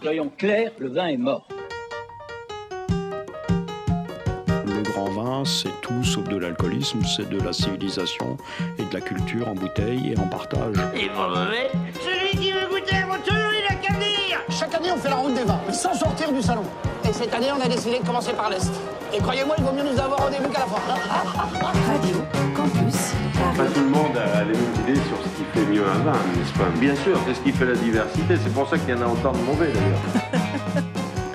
Soyons clairs, le vin est mort. Le grand vin, c'est tout sauf de l'alcoolisme, c'est de la civilisation et de la culture en bouteille et en partage. Et pour mauvais, celui qui veut goûter à mon tour, il a qu'à venir Chaque année, on fait la route des vins, sans sortir du salon. Et cette année, on a décidé de commencer par l'Est. Et croyez-moi, il vaut mieux nous avoir au début qu'à la fin. Tout le monde a les mêmes idées sur ce qui fait mieux un vin, n'est-ce pas? Bien sûr, c'est ce qui fait la diversité. C'est pour ça qu'il y en a autant de mauvais d'ailleurs.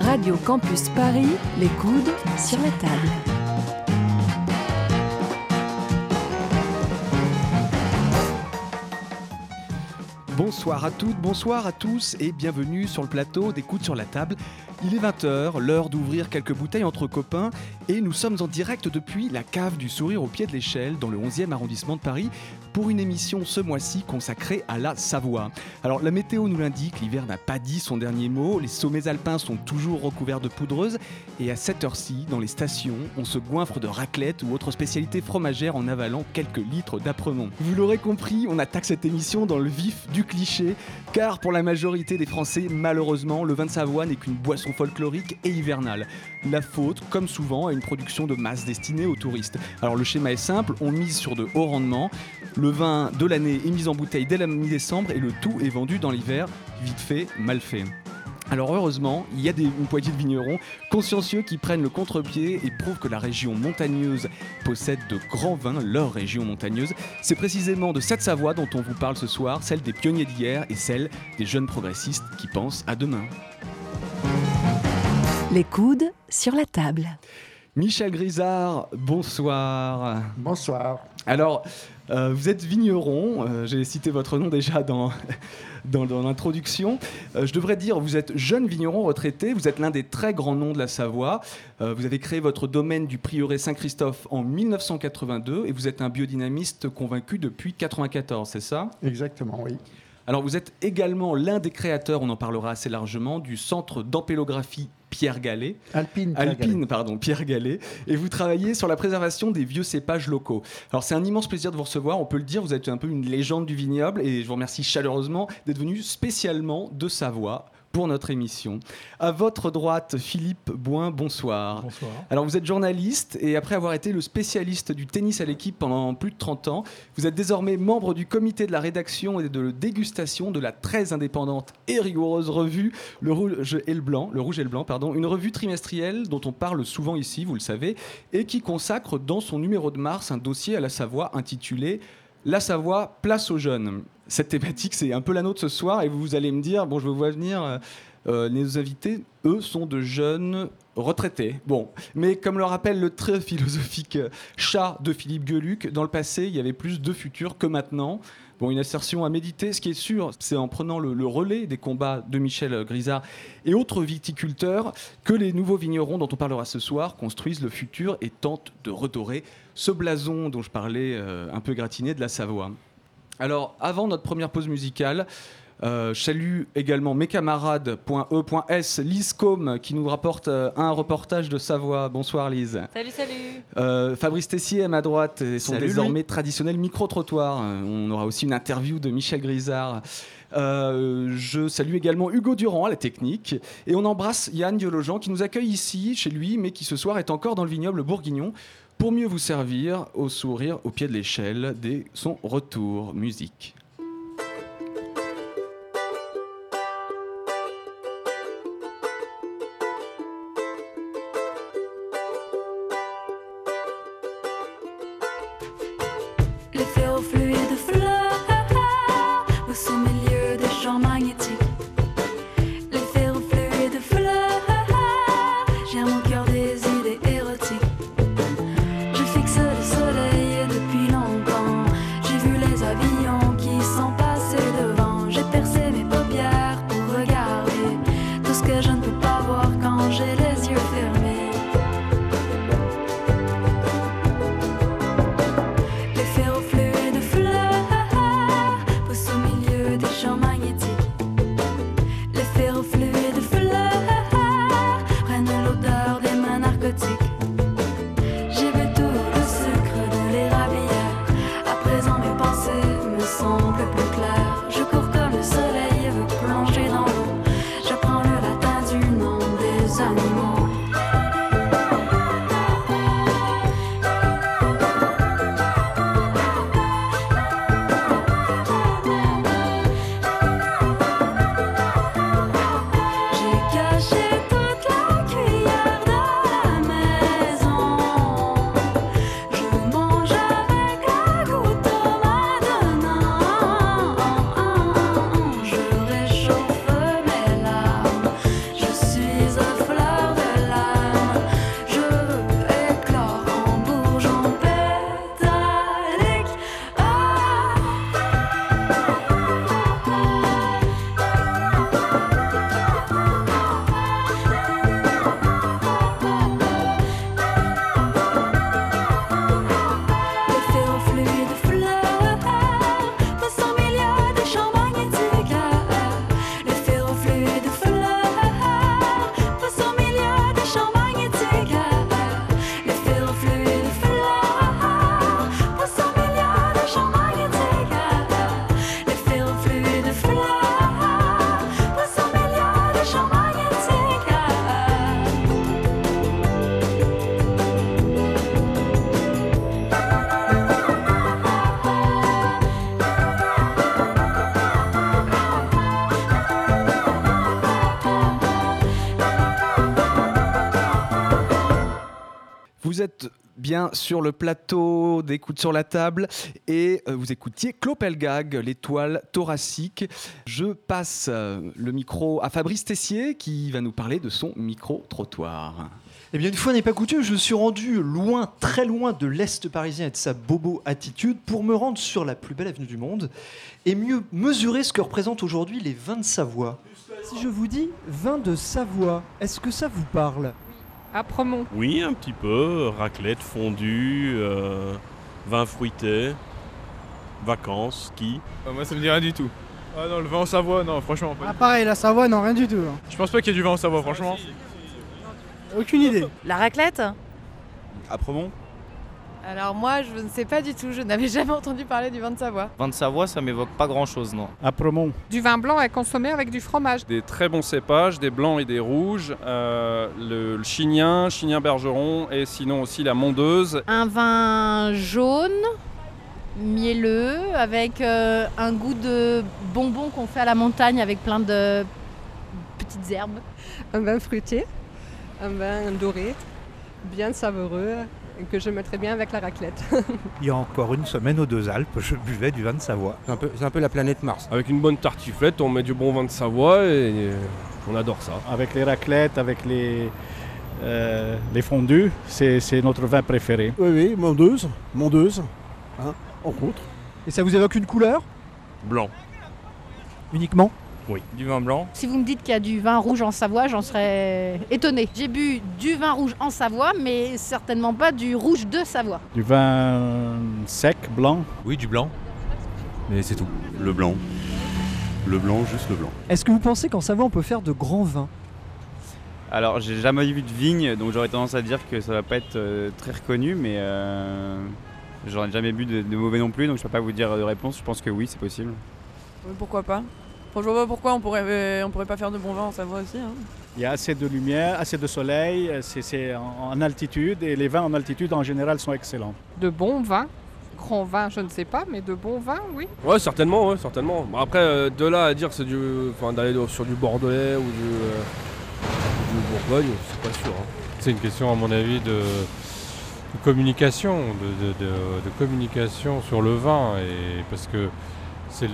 Radio Campus Paris, les coudes sur la table. Bonsoir à toutes, bonsoir à tous et bienvenue sur le plateau des coudes sur la table. Il est 20h, l'heure d'ouvrir quelques bouteilles entre copains et nous sommes en direct depuis la cave du sourire au pied de l'échelle dans le 11e arrondissement de Paris pour une émission ce mois-ci consacrée à la Savoie. Alors la météo nous l'indique, l'hiver n'a pas dit son dernier mot, les sommets alpins sont toujours recouverts de poudreuse et à cette heure-ci, dans les stations, on se goinfre de raclette ou autre spécialité fromagère en avalant quelques litres d'apremont. Vous l'aurez compris, on attaque cette émission dans le vif du car pour la majorité des Français, malheureusement, le vin de Savoie n'est qu'une boisson folklorique et hivernale. La faute, comme souvent, à une production de masse destinée aux touristes. Alors le schéma est simple, on mise sur de hauts rendements, le vin de l'année est mis en bouteille dès la mi-décembre et le tout est vendu dans l'hiver, vite fait, mal fait. Alors heureusement, il y a des, une poignée de vignerons consciencieux qui prennent le contre-pied et prouvent que la région montagneuse possède de grands vins, leur région montagneuse. C'est précisément de cette Savoie dont on vous parle ce soir, celle des pionniers d'hier et celle des jeunes progressistes qui pensent à demain. Les coudes sur la table. Michel Grisard, bonsoir. Bonsoir. Alors, euh, vous êtes vigneron, euh, j'ai cité votre nom déjà dans, dans, dans l'introduction. Euh, je devrais dire, vous êtes jeune vigneron retraité, vous êtes l'un des très grands noms de la Savoie. Vous avez créé votre domaine du prieuré Saint-Christophe en 1982 et vous êtes un biodynamiste convaincu depuis 1994, c'est ça? Exactement, oui. Alors vous êtes également l'un des créateurs, on en parlera assez largement, du centre d'ampélographie Pierre Gallet. Alpine. Pierre Alpine, Gallet. pardon, Pierre Gallet, et vous travaillez sur la préservation des vieux cépages locaux. Alors c'est un immense plaisir de vous recevoir, on peut le dire, vous êtes un peu une légende du vignoble, et je vous remercie chaleureusement d'être venu spécialement de Savoie pour notre émission. À votre droite, Philippe Boin, bonsoir. Bonsoir. Alors vous êtes journaliste et après avoir été le spécialiste du tennis à l'équipe pendant plus de 30 ans, vous êtes désormais membre du comité de la rédaction et de dégustation de la très indépendante et rigoureuse revue Le Rouge et le Blanc, le Rouge et le Blanc, pardon, une revue trimestrielle dont on parle souvent ici, vous le savez, et qui consacre dans son numéro de mars un dossier à la Savoie intitulé La Savoie, place aux jeunes. Cette thématique, c'est un peu la nôtre ce soir et vous allez me dire, bon, je vous vois venir. euh, euh, les invités, eux, sont de jeunes retraités. Bon, mais comme le rappelle le très philosophique chat de Philippe Gueluc, dans le passé, il y avait plus de futurs que maintenant. Bon, une assertion à méditer. Ce qui est sûr, c'est en prenant le, le relais des combats de Michel Grisard et autres viticulteurs que les nouveaux vignerons dont on parlera ce soir construisent le futur et tentent de redorer ce blason dont je parlais euh, un peu gratiné de la Savoie. Alors, avant notre première pause musicale, euh, je salue également mes camarades.e.s, Lise Combe, qui nous rapporte euh, un reportage de Savoie. Bonsoir Lise. Salut, salut. Euh, Fabrice Tessier à ma droite et son Salut, désormais traditionnel micro-trottoir. On aura aussi une interview de Michel Grisard. Euh, je salue également Hugo Durand à la technique et on embrasse Yann Diologen qui nous accueille ici chez lui mais qui ce soir est encore dans le vignoble bourguignon pour mieux vous servir au sourire au pied de l'échelle dès son retour musique. Bien sur le plateau d'écoute sur la table et euh, vous écoutiez Clopelgag, l'étoile thoracique. Je passe euh, le micro à Fabrice Tessier qui va nous parler de son micro-trottoir. Eh bien, une fois n'est pas coutume, je suis rendu loin, très loin de l'Est parisien et de sa bobo attitude pour me rendre sur la plus belle avenue du monde et mieux mesurer ce que représentent aujourd'hui les vins de Savoie. Si je vous dis vin de Savoie, est-ce que ça vous parle? À Promont. Oui, un petit peu. Raclette, fondue, euh, vin fruité, vacances, ski. Euh, moi, ça me dit rien du tout. Ah non, le vin en Savoie, non, franchement. Pas Ah pareil, la Savoie, non, rien du tout. hein. Je pense pas qu'il y ait du vin en Savoie, franchement. Aucune idée. La raclette? À Promont Alors moi, je ne sais pas du tout. Je n'avais jamais entendu parler du vin de Savoie. Vin de Savoie, ça m'évoque pas grand chose, non. À Promont. Du vin blanc est consommé avec du fromage. Des très bons cépages, des blancs et des rouges, euh, le, le chignin, chignin bergeron et sinon aussi la mondeuse. Un vin jaune, mielleux, avec euh, un goût de bonbon qu'on fait à la montagne avec plein de petites herbes. Un vin fruité, un vin doré, bien savoureux, que je mettrais bien avec la raclette. Il y a encore une semaine aux deux Alpes, je buvais du vin de Savoie. C'est un peu, c'est un peu la planète Mars. Avec une bonne tartiflette, on met du bon vin de Savoie et euh, on adore ça. Avec les raclettes, avec les, euh, les fondus, c'est c'est notre vin préféré. Oui, oui, mondeuse, mondeuse, hein, en contre. Et ça vous évoque une couleur? Blanc. Uniquement? Oui. Du vin blanc. Si vous me dites qu'il y a du vin rouge en Savoie, j'en serais étonnée. J'ai bu du vin rouge en Savoie, mais certainement pas du rouge de Savoie. Du vin sec, blanc. Oui, du blanc. Mais c'est tout. Le blanc. Le blanc, juste le blanc. Est-ce que vous pensez qu'en Savoie on peut faire de grands vins? Alors, j'ai jamais vu de vigne, donc j'aurais tendance à dire que ça va pas être euh, très reconnu, mais euh, j'aurais jamais bu de, de mauvais non plus, donc je peux pas vous dire de réponse. Je pense que oui, c'est possible. pourquoi pas? Enfin, Je vois pas pourquoi on pourrait, euh, on pourrait pas faire de bon vin en Savoie aussi. hein. Il y a assez de lumière, assez de soleil, c'est- c'est en, en altitude et les vins en altitude en général sont excellents. De bons vins Grand vin, je ne sais pas, mais de bons vins, oui. Ouais, certainement, ouais, certainement. Bon, après, euh, de là à dire que c'est du, enfin, d'aller sur du bordelais ou du, euh, du Bourgogne, c'est pas sûr. hein. C'est une question, à mon avis, de, de communication, de, de- de- de communication sur le vin, et parce que c'est,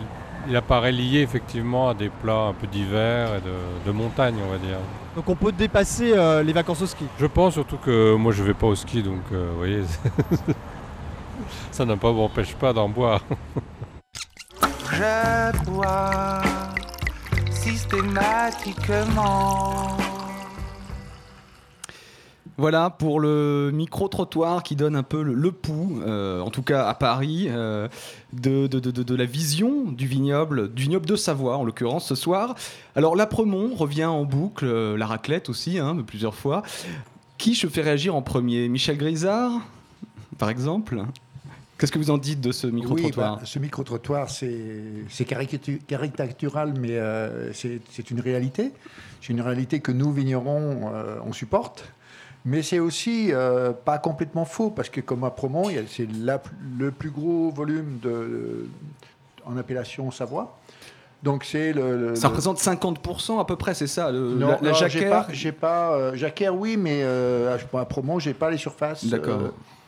il apparaît lié effectivement à des plats un peu d'hiver et de, de montagne, on va dire. Donc on peut dépasser euh, les vacances au ski. Je pense surtout que moi je vais pas au ski, donc euh, vous voyez, ça ne m'empêche pas d'en boire. Je bois systématiquement. Voilà pour le micro-trottoir qui donne un peu le, le pouls, euh, en tout cas à Paris, euh, de, de- de- de- de la vision du vignoble, du vignoble de Savoie en l'occurrence ce soir. Alors l'Apremont revient en boucle, euh, la raclette aussi, hein, plusieurs fois. Qui je fais réagir en premier? Michel Grisard, par exemple? Qu'est-ce que vous en dites de ce micro-trottoir? Oui, bah, ce micro-trottoir, c'est c'est caricatu- caricatural, mais c'est une réalité. C'est une réalité que nous, vignerons, on supporte. Mais c'est aussi euh, pas complètement faux, parce que comme à Promont, c'est le plus gros volume de, en appellation Savoie. Donc c'est le, le- Ça représente 50% à peu près, c'est ça le- non, La, la j'ai pas, pas euh, jacquère, oui, mais euh, à Promont, j'ai pas les surfaces. D'accord.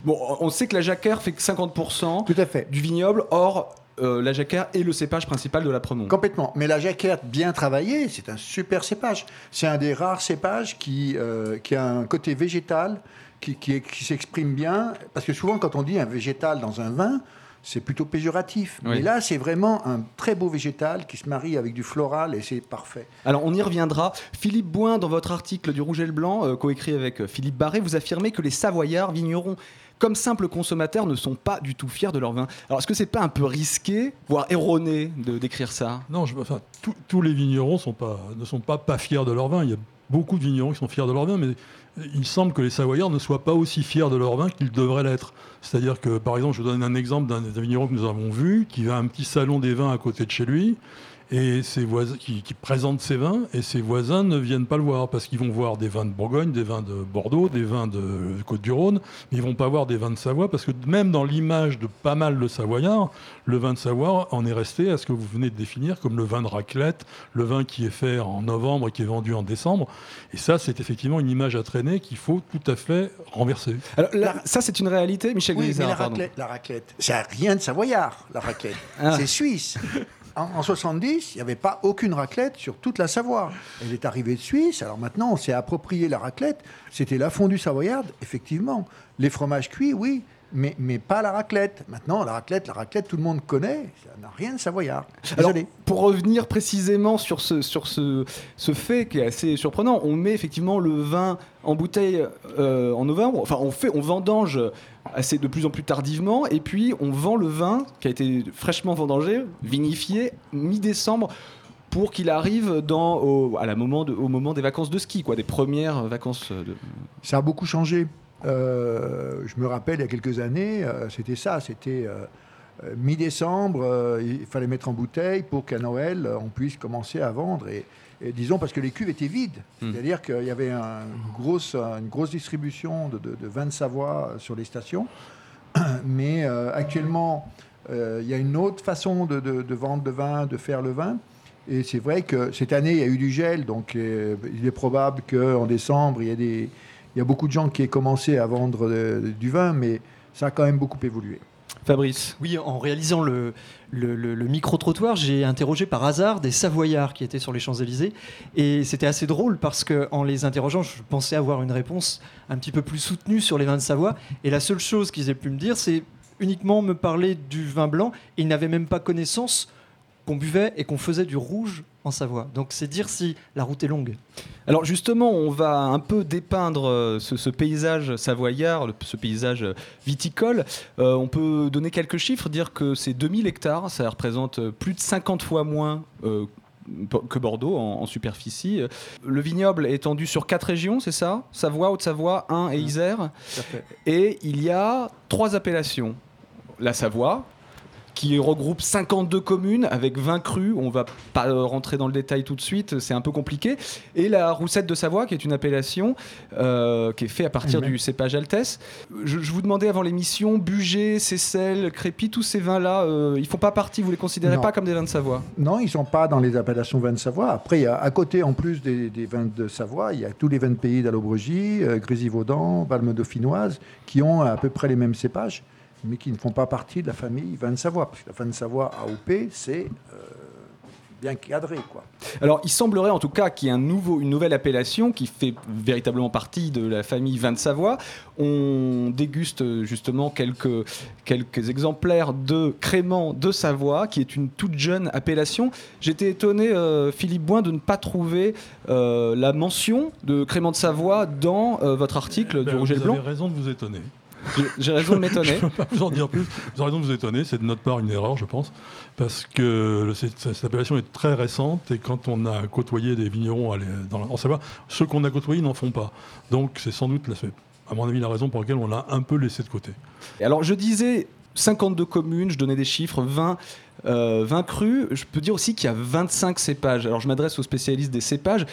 Bon, on sait que la jacquère fait que 50% Tout à fait. du vignoble, or euh, la jacquère est le cépage principal de la Promont. Complètement. Mais la jacquère bien travaillée, c'est un super cépage. C'est un des rares cépages qui, euh, qui a un côté végétal, qui, qui, s'exprime bien. Parce que souvent, quand on dit un végétal dans un vin, c'est plutôt péjoratif. Oui. Mais là, c'est vraiment un très beau végétal qui se marie avec du floral et c'est parfait. Alors on y reviendra. Philippe Boin, dans votre article du Rouge et le Blanc, euh, coécrit avec Philippe Barré, vous affirmez que les Savoyards vignerons, comme simples consommateurs, ne sont pas du tout fiers de leur vin. Alors est-ce que c'est pas un peu risqué, voire erroné, de décrire ça? Non, je, enfin, tous- les vignerons ne sont pas, pas fiers de leur vin. Il y a beaucoup de vignerons qui sont fiers de leur vin, mais il semble que les Savoyards ne soient pas aussi fiers de leur vin qu'ils devraient l'être. C'est-à-dire que, par exemple, je vous donne un exemple d'un vigneron que nous avons vu, qui a un petit salon des vins à côté de chez lui, et ses voisins, qui, qui présente ses vins, et ses voisins ne viennent pas le voir parce qu'ils vont voir des vins de Bourgogne, des vins de Bordeaux, des vins de Côte-du-Rhône, mais ils vont pas voir des vins de Savoie parce que même dans l'image de pas mal de Savoyards, le vin de Savoie en est resté à ce que vous venez de définir comme le vin de raclette, le vin qui est fait en novembre et qui est vendu en décembre. Et ça, c'est effectivement une image à traîner qu'il faut tout à fait renverser. Alors là, ça, c'est une réalité, Michel Oui, mais Grisard, la pardon. raclette, la raclette, c'est rien de savoyard, la raclette. Ah. C'est suisse. En, en 70, il n'y avait pas aucune raclette sur toute la Savoie. Elle est arrivée de Suisse, alors maintenant on s'est approprié la raclette. C'était la fondue savoyarde, effectivement. Les fromages cuits, oui, mais, mais pas la raclette. Maintenant, la raclette, la raclette, tout le monde connaît, ça n'a rien de savoyard. Alors, Désolé. pour revenir précisément sur ce, sur ce, ce fait qui est assez surprenant, on met effectivement le vin en bouteille euh, en novembre, enfin on, fait, on vendange assez de plus en plus tardivement, et puis on vend le vin qui a été fraîchement vendangé, vinifié, mi-décembre, pour qu'il arrive dans, au, à la moment de- au moment des vacances de ski, quoi, des premières vacances de... Ça a beaucoup changé. Euh, je me rappelle, il y a quelques années, euh, c'était ça, c'était euh, mi-décembre, euh, il fallait mettre en bouteille pour qu'à Noël, on puisse commencer à vendre. Et, et disons, parce que les cuves étaient vides. C'est-à-dire qu'il y avait un- une, grosse, une grosse distribution de, de, de vins de Savoie sur les stations. Mais euh, actuellement, euh, il y a une autre façon de, de- vendre le vin, de faire le vin. Et c'est vrai que cette année, il y a eu du gel, donc il est probable qu'en décembre, il y, a des, il y a beaucoup de gens qui aient commencé à vendre euh, du vin, mais ça a quand même beaucoup évolué. Fabrice Oui, en réalisant le, le, le- le micro-trottoir, j'ai interrogé par hasard des Savoyards qui étaient sur les Champs-Élysées. Et c'était assez drôle parce qu'en les interrogeant, je pensais avoir une réponse un petit peu plus soutenue sur les vins de Savoie. Et la seule chose qu'ils aient pu me dire, c'est uniquement me parler du vin blanc. Ils n'avaient même pas connaissance qu'on buvait et qu'on faisait du rouge en Savoie. Donc c'est dire si la route est longue. Alors justement, on va un peu dépeindre euh, ce, ce paysage savoyard, ce paysage euh, viticole. Euh, on peut donner quelques chiffres, dire que c'est 2000 hectares, ça représente plus de 50 fois moins euh, que Bordeaux en, en superficie. Le vignoble est étendu sur quatre régions, c'est ça? Savoie, Haute-Savoie, Ain et Isère. Et il y a trois appellations. La Savoie, qui regroupe 52 communes avec 20 crus. On va pas euh, rentrer dans le détail tout de suite, c'est un peu compliqué. Et la Roussette de Savoie, qui est une appellation euh, qui est faite à partir du cépage Altesse. Je, je vous demandais avant l'émission, Buget, Cécelle, Crépy, tous ces vins-là, euh, ils font pas partie, vous les considérez Non. pas comme des vins de Savoie? Non, ils ne sont pas dans les appellations vins de Savoie. Après, il y a, à côté, en plus des, des vins de Savoie, il y a tous les vins de pays d'Allobregie, euh, Grésivaudan, Valme dauphinoise, qui ont à peu près les mêmes cépages, mais qui ne font pas partie de la famille vin de Savoie. Parce que la vin de Savoie AOP, c'est euh, bien cadré, quoi. Alors, il semblerait en tout cas qu'il y ait un nouveau, une nouvelle appellation qui fait véritablement partie de la famille vin de Savoie. On déguste justement quelques, quelques exemplaires de crément de Savoie, qui est une toute jeune appellation. J'étais étonné, euh, Philippe Boin, de ne pas trouver euh, la mention de crément de Savoie dans euh, votre article du Ben, Rouge et le vous Blanc. avez raison de vous étonner. J'ai- raison de m'étonner. je ne peux pas vous en dire plus. Vous avez raison de vous étonner. C'est de notre part une erreur, je pense. Parce que le- cette, cette appellation est très récente et quand on a côtoyé des vignerons les- dans, la- en Savoie, ceux qu'on a côtoyés n'en font pas. Donc c'est sans doute, la- à mon avis, la raison pour laquelle on l'a un peu laissé de côté. Et alors, je disais 52 communes, je donnais des chiffres, 20, euh, 20 crus. Je peux dire aussi qu'il y a 25 cépages. Alors, je m'adresse aux spécialistes des cépages.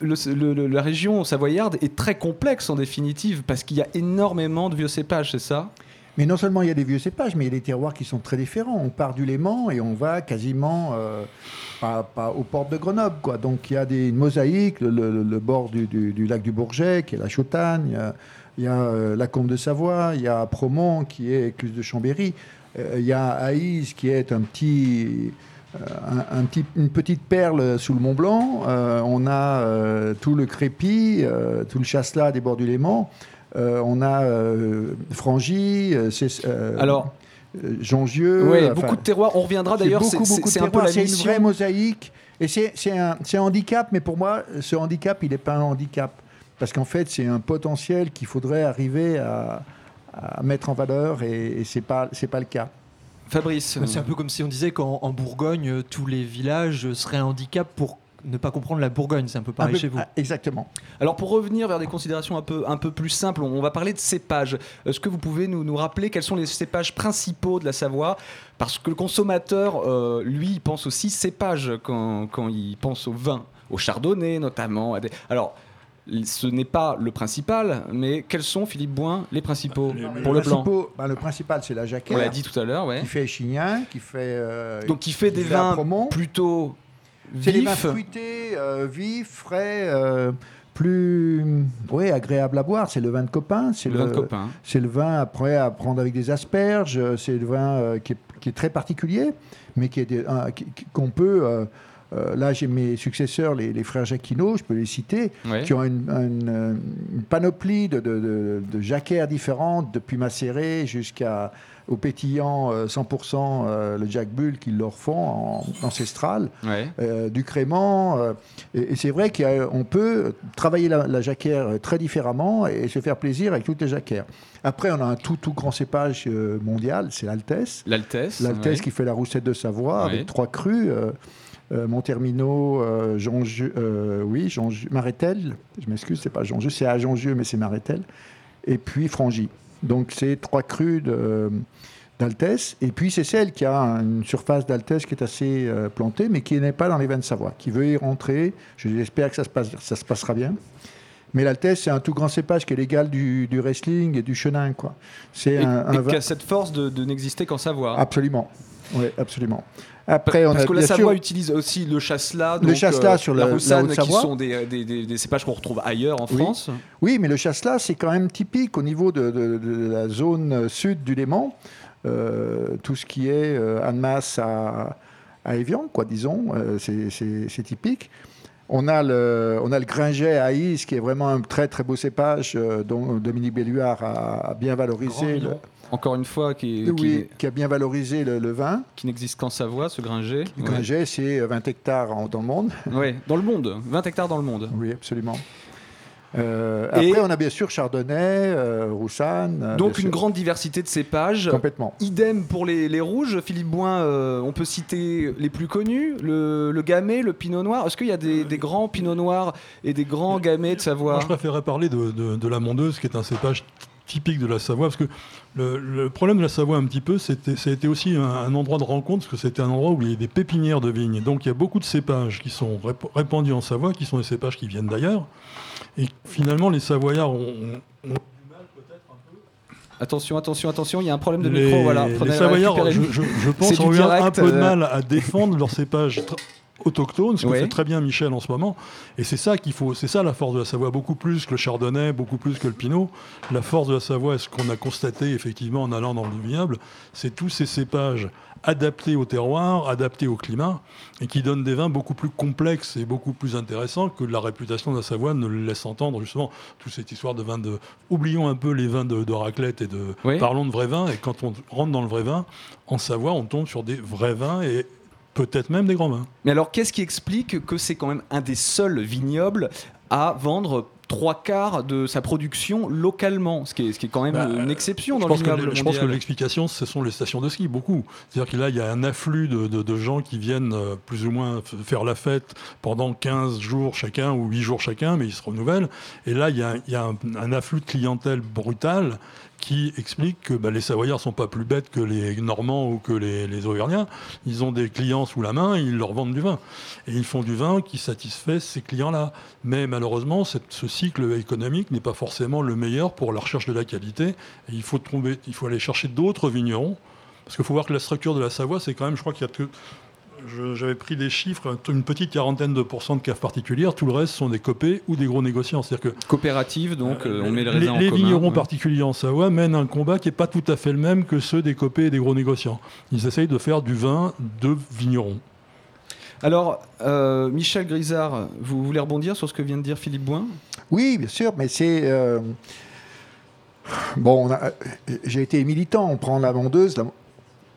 La région savoyarde est très complexe en définitive parce qu'il y a énormément de vieux cépages, c'est ça? Mais non seulement il y a des vieux cépages, mais il y a des terroirs qui sont très différents. On part du Léman et on va quasiment euh, pas, aux portes de Grenoble. Quoi. Donc il y a des mosaïques, le, bord du, lac du Bourget, qui est la Chautagne, il y a, euh, la Combe de Savoie, il y a Promont, qui est Écluse de Chambéry, Euh, il y a Haïs, qui est un petit... euh, un, un petit, une petite perle sous le Mont Blanc. Euh, on a euh, tout le Crépi, euh, tout le Chasselas des bords du Léman. On a Frangy, Alors, Jongieux. Oui, enfin, beaucoup de terroirs. On reviendra d'ailleurs, c'est- un peu la une vraie mosaïque. Et c'est un, handicap, mais pour moi, ce handicap, il n'est pas un handicap. Parce qu'en fait, c'est un potentiel qu'il faudrait arriver à, à mettre en valeur et, et ce n'est pas le cas. Fabrice C'est un peu comme si on disait qu'en en Bourgogne, euh, tous les villages seraient un handicap pour ne pas comprendre la Bourgogne. C'est un peu Un pareil peu- chez vous. ah, Exactement. Alors pour revenir vers des considérations un peu, un peu plus simples, on va parler de cépages. Est-ce que vous pouvez nous, nous rappeler quels sont les cépages principaux de la Savoie? Parce que le consommateur, euh, lui, il pense aussi cépages quand, quand il pense au vin, au chardonnay notamment. à des- Alors, ce n'est pas le principal, mais quels sont, Philippe Boin, les principaux pour le blanc principaux- bah, le principal, c'est la jacquère. On l'a dit tout à l'heure, ouais. Qui fait chignin, qui fait. euh, Donc qui fait des vins plutôt C'est des vins fruités, euh, vifs, frais, euh, plus ouais, agréables à boire. C'est le vin de copain. C'est Le vin de copain. C'est le vin après à prendre avec des asperges. C'est le vin euh, qui, est, qui est très particulier, mais qui est qu'on peut. Euh, là, j'ai mes successeurs, les, les frères Jacquinot, je peux les citer, qui ont une, une, euh, une panoplie de, de, de, de jacquères différentes, depuis macéré jusqu'à au pétillant euh, 100% euh, le Jack Bull qu'ils leur font en ancestral, Ouais. euh, du crément. euh, et et c'est vrai qu'on peut travailler la, la jacquère très différemment et se faire plaisir avec toutes les jacquères. Après, on a un tout, tout grand cépage mondial, c'est l'Altesse. L'Altesse. L'Altesse ouais. qui fait la roussette de Savoie Ouais. avec trois crus. Euh, euh, Montermino, euh, Jongieu- euh, oui, Jongieu- Marétel, je m'excuse, c'est pas Jongieu, c'est à Jongieu, mais c'est Marétel, et puis Frangy. Donc c'est trois crus de- d'Altesse, et puis c'est celle qui a une surface d'Altesse qui est assez euh, plantée, mais qui n'est pas dans les vins de Savoie, qui veut y rentrer. J'espère que ça se, passe, ça se passera bien. Mais l'Altesse, c'est un tout grand cépage qui est l'égal du, du wrestling et du chenin. quoi. C'est Et, un, un et qui a cette force de, de n'exister qu'en Savoie. Absolument. Oui, absolument. Après, on Parce a que la Savoie sûr- utilise aussi le chasselas, Le chasselas euh, sur la, la- la roussanne, qui Haute-Savoie. sont des, des- des- des cépages qu'on retrouve ailleurs en Oui. France. Oui, mais le chasselas, c'est quand même typique au niveau de, de- de la zone sud du Léman. Euh, tout ce qui est euh, Annemasse à, à Évian, quoi, disons, euh, c'est- typique. On a le, on a le Gringet à Is, qui est vraiment un très très beau cépage euh, dont Dominique Belluard a, a bien valorisé. le- Encore une fois, qui, oui, qui- qui a bien valorisé le, le vin. qui n'existe qu'en Savoie, ce Gringet. Le Gringet, c'est 20 hectares en- dans le monde. Ouais, dans le monde, 20 hectares dans le monde. Oui, absolument. Euh, Et- après, on a bien sûr Chardonnay, euh, Roussanne. euh, Donc une sûr. grande diversité de cépages. Complètement. Idem pour les, les rouges. Philippe Boin, euh, on peut citer les plus connus, le, le Gamay, le Pinot Noir. Est-ce qu'il y a des, des grands Pinot Noirs et des grands Gamay de Savoie? Moi, je préférais parler de, de- de la mondeuse, qui est un cépage typique de la Savoie, parce que le, le problème de la Savoie, un petit peu, c'était, ça a été aussi un, un endroit de rencontre, parce que c'était un endroit où il y a des pépinières de vignes. Donc il y a beaucoup de cépages qui sont rép- répandus en Savoie, qui sont des cépages qui viennent d'ailleurs. Et finalement, les Savoyards ont, ont- Attention, attention, attention, il y a un problème de les, micro. Voilà, les Savoyards, je, récupérez-le. je- je pense, ont eu un- peu de euh, mal à défendre leur cépage tr- autochtone, ce que Ouais. fait très bien Michel en ce moment. Et c'est ça qu'il faut, c'est ça la force de la Savoie, beaucoup plus que le Chardonnay, beaucoup plus que le Pinot. La force de la Savoie, ce qu'on a constaté effectivement en allant dans le vignoble, c'est tous ces cépages adaptés au terroir, adaptés au climat, et qui donnent des vins beaucoup plus complexes et beaucoup plus intéressants que la réputation de la Savoie ne le laisse entendre justement. Toute cette histoire de vin de, oublions un peu les vins de, de raclette et de, Oui. parlons de vrais vins. Et quand on rentre dans le vrai vin, en Savoie, on tombe sur des vrais vins et peut-être même des grands vins. Mais alors, qu'est-ce qui explique que c'est quand même un des seuls vignobles à vendre trois quarts de sa production localement, ce qui est, ce qui est quand même Bah, une exception Je dans pense, le que, vignoble je pense que l'explication, ce sont les stations de ski, beaucoup. C'est-à-dire que là, il y a un afflux de, de- de gens qui viennent euh, plus ou moins faire la fête pendant 15 jours chacun ou 8 jours chacun, mais ils se renouvellent. Et là, il y a, il y a un, un afflux de clientèle brutal qui explique que bah, les Savoyards sont pas plus bêtes que les Normands ou que les, les Auvergnats. Ils ont des clients sous la main, ils leur vendent du vin. Et ils font du vin qui satisfait ces clients-là. Mais malheureusement, ce cycle économique n'est pas forcément le meilleur pour la recherche de la qualité. Il faut, trouver, il faut aller chercher d'autres vignerons. Parce qu'il faut voir que la structure de la Savoie, c'est quand même, je crois qu'il y a que. J'avais pris des chiffres, une petite quarantaine de pourcents de caves particulières, tout le reste sont des copés ou des gros négociants. C'est-à-dire que Coopérative, donc euh, on met les les, raisins en les commun. vignerons ouais. particuliers en Savoie mènent un combat qui n'est pas tout à fait le même que ceux des copés et des gros négociants. Ils essayent de faire du vin de vignerons. Alors, euh, Michel Grisard, vous voulez rebondir sur ce que vient de dire Philippe Boin Oui, bien sûr, mais c'est. euh, Bon, j'ai été militant, on prend la vendeuse. la-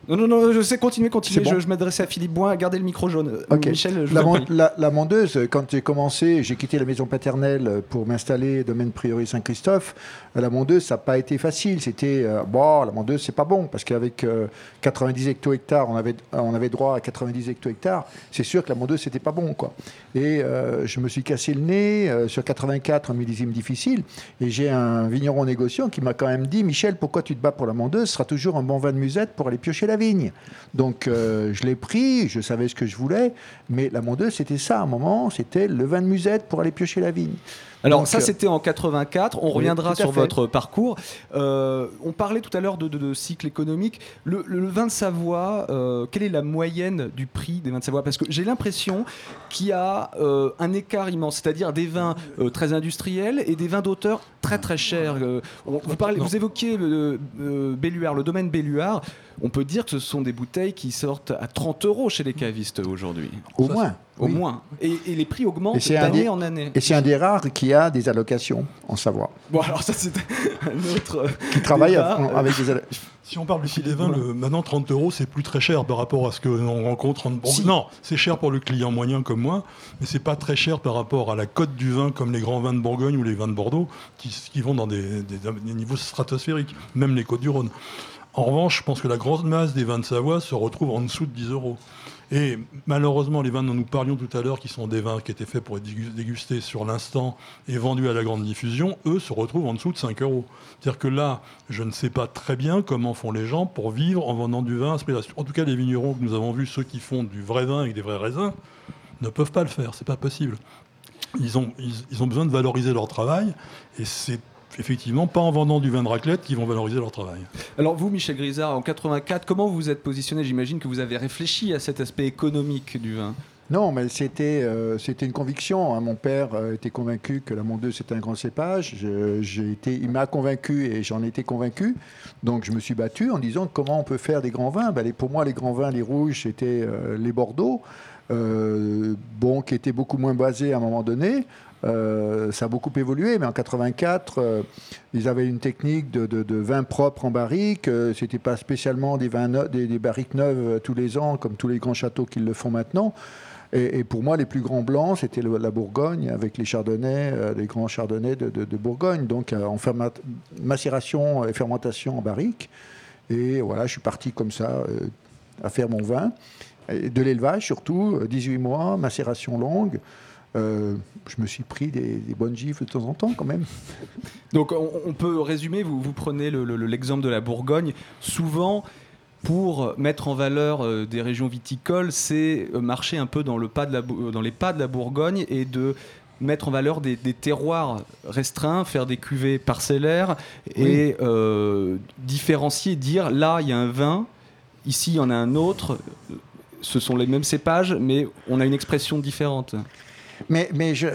Non, non, non, je sais, continuer, continuer. Bon Je, je m'adressais à Philippe Boin. Gardez le micro jaune. Euh, Ok. Michel, je la, prie. la- la mondeuse, quand j'ai commencé, j'ai quitté la maison paternelle pour m'installer domaine priori Saint-Christophe. Euh, La mondeuse, ça n'a pas été facile. C'était, euh, bon, la mondeuse, c'est pas bon, parce qu'avec euh, 90 hecto-hectares, on avait, on avait droit à 90 hecto-hectares. C'est sûr que la mondeuse, c'était pas bon, quoi. Et euh, je me suis cassé le nez sur 84, un millésime difficile. Et j'ai un vigneron négociant qui m'a quand même dit Michel, pourquoi tu te bats pour la mondeuse Ce sera toujours un bon vin de musette pour aller piocher la vigne. Donc euh, je l'ai pris, je savais ce que je voulais, mais la mondeuse, c'était ça à un moment c'était le vin de musette pour aller piocher la vigne. Alors Donc, ça euh, c'était en 84, on Oui, reviendra sur fait. votre parcours. Euh, on parlait tout à l'heure de, de- de cycle économique. Le, le- le vin de Savoie, euh, quelle est la moyenne du prix des vins de Savoie? Parce que j'ai l'impression qu'il y a euh, un écart immense, c'est-à-dire des vins euh, très industriels et des vins d'auteur très très chers. Euh, on- vous, parlez, vous évoquiez le, euh, Belluard, le domaine Belluard. On peut dire que ce sont des bouteilles qui sortent à 30 euros chez les cavistes aujourd'hui. Au Ça, moins, Au oui. moins. Et, et les prix augmentent d'année en année. Et c'est un des rares qui a des allocations en Savoie. Bon, alors ça, c'est un autre. Qui travaille avec des allocations. Si on parle ici des vins, le- maintenant 30 euros, c'est plus très cher par rapport à ce que l'on rencontre en Bourgogne. Non, c'est cher pour le client moyen comme moi, mais c'est pas très cher par rapport à la cote du vin comme les grands vins de Bourgogne ou les vins de Bordeaux, qui, qui vont dans des, des- des niveaux stratosphériques, même les côtes du Rhône. En revanche, je pense que la grande masse des vins de Savoie se retrouve en dessous de 10 euros. Et malheureusement, les vins dont nous parlions tout à l'heure, qui sont des vins qui étaient faits pour être dégu- dégustés sur l'instant et vendus à la grande diffusion, eux se retrouvent en dessous de 5 euros. C'est-à-dire que là, je ne sais pas très bien comment font les gens pour vivre en vendant du vin à ce prix-là. En tout cas, les vignerons que nous avons vus, ceux qui font du vrai vin avec des vrais raisins, ne peuvent pas le faire. C'est pas possible. Ils ont, ils ont besoin de valoriser leur travail et c'est effectivement pas en vendant du vin de raclette qu'ils vont valoriser leur travail. Alors vous, Michel Grisard, en 84, comment vous vous êtes positionné? J'imagine que vous avez réfléchi à cet aspect économique du vin. Non, mais c'était euh, c'était une conviction. hein. Mon père euh, était convaincu que la mondeuse c'était un grand cépage. Je- j'ai été, il m'a convaincu et j'en étais convaincu. Donc je me suis battu en disant comment on peut faire des grands vins? Ben, les- pour moi, les grands vins, les rouges, c'était euh, les Bordeaux, euh, bon, qui étaient beaucoup moins basés à un moment donné. Euh, ça a beaucoup évolué, mais en 84, euh, ils avaient une technique de, de, de vin propre en barrique. Euh, C'était pas spécialement des, vins barriques neuves euh, tous les ans, comme tous les grands châteaux qui le font maintenant. Et, pour moi, les plus grands blancs, c'était la Bourgogne, avec les chardonnays, les grands chardonnays de, Bourgogne. Donc, en macération et fermentation en barrique. Et voilà, je suis parti comme ça à faire mon vin. De l'élevage surtout, euh, 18 mois, macération longue. Euh, je me suis pris des, des bonnes gifles de temps en temps quand même. Donc on, on peut résumer, vous, vous prenez le- le- l'exemple de la Bourgogne. Souvent, pour mettre en valeur euh, des régions viticoles, c'est euh, marcher un peu dans, le pas de la, Bou- dans les pas de la Bourgogne et de mettre en valeur des, des terroirs restreints, faire des cuvées parcellaires et euh, différencier, dire là il y a un vin, ici il y en a un autre, ce sont les mêmes cépages, mais on a une expression différente. Mais, mais je-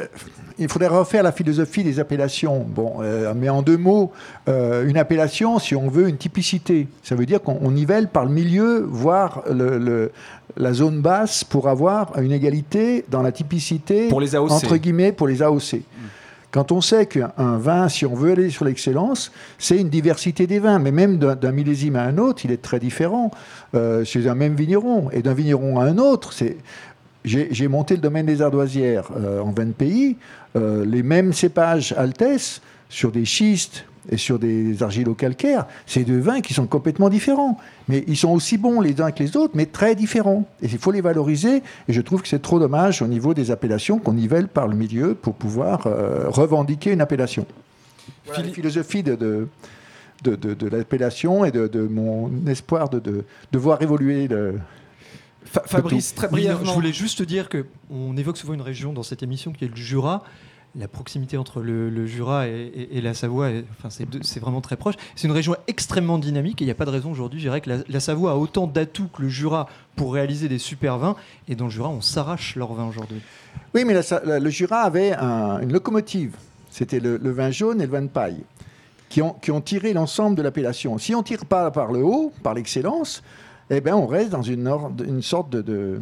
il faudrait refaire la philosophie des appellations. Bon, euh, mais en deux mots, euh, une appellation, si on veut, une typicité. Ça veut dire qu'on on nivelle par le milieu, voire le- le- la zone basse, pour avoir une égalité dans la typicité, Pour les AOC. entre guillemets, pour les AOC. Quand on sait qu'un un vin, si on veut aller sur l'excellence, c'est une diversité des vins, mais même d'un d'un millésime à un autre, il est très différent euh, chez un même vigneron. Et d'un vigneron à un autre, c'est j'ai monté le domaine des ardoisières euh, en 20 pays. Euh, les mêmes cépages Altesse sur des schistes et sur des argilo-calcaires, c'est deux vins qui sont complètement différents. Mais ils sont aussi bons les uns que les autres, mais très différents. Et il faut les valoriser. Et je trouve que c'est trop dommage au niveau des appellations qu'on nivelle par le milieu pour pouvoir euh, revendiquer une appellation. Voilà la philosophie de, de, de, de- de l'appellation et de, de mon espoir de, de, de voir évoluer le, Fabrice, très brièvement. je voulais juste dire que on évoque souvent une région dans cette émission qui est le Jura. La proximité entre le, le Jura et, et- et la Savoie, enfin, c'est vraiment très proche. C'est une région extrêmement dynamique et il n'y a pas de raison aujourd'hui, je dirais, que la, la Savoie a autant d'atouts que le Jura pour réaliser des super vins. Et dans le Jura, on s'arrache leur vin aujourd'hui. Oui, mais la- la- le Jura avait un- une locomotive. C'était le, le vin jaune et le vin de paille, qui ont, qui ont tiré l'ensemble de l'appellation. Si on tire pas par le haut, par l'excellence, eh ben on reste dans une, sorte de, de,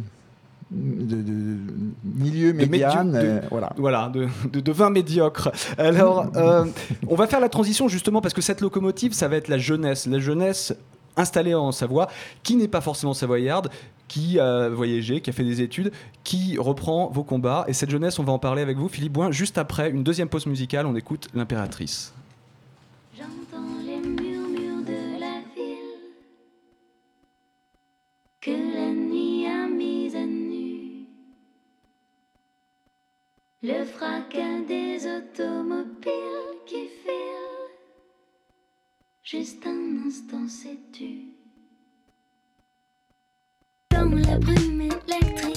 de- de milieu médiane. de- euh, voilà. Voilà, de vin médiocre. Alors, euh, on va faire la transition justement parce que cette locomotive, ça va être la jeunesse. La jeunesse installée en Savoie, qui n'est pas forcément savoyarde, qui a voyagé, qui a fait des études, qui reprend vos combats. Et cette jeunesse, on va en parler avec vous, Philippe Boin. Juste après une deuxième pause musicale, on écoute l'impératrice. Des automobiles qui filent. Juste un instant, sais-tu? Dans la brume électrique,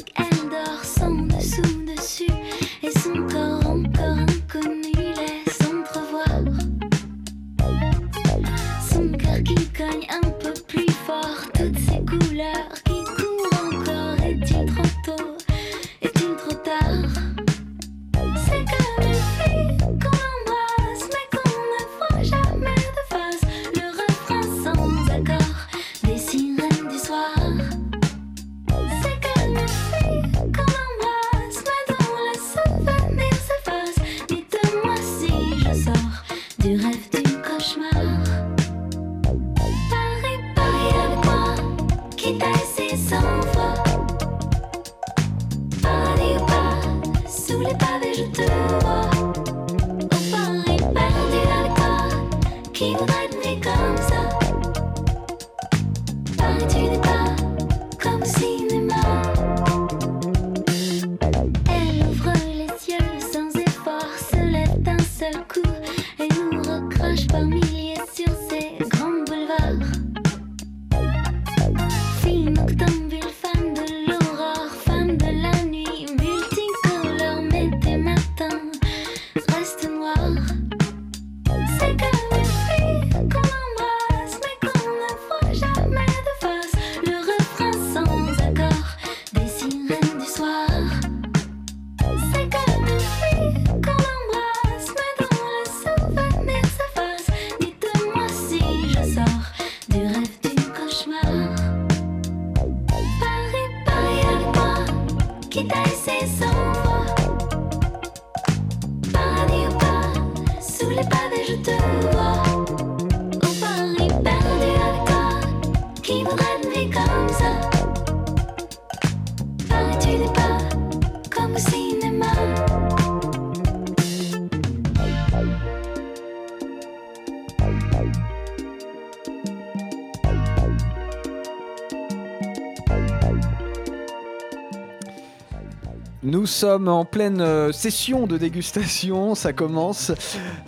Nous sommes en pleine euh, session de dégustation, ça commence.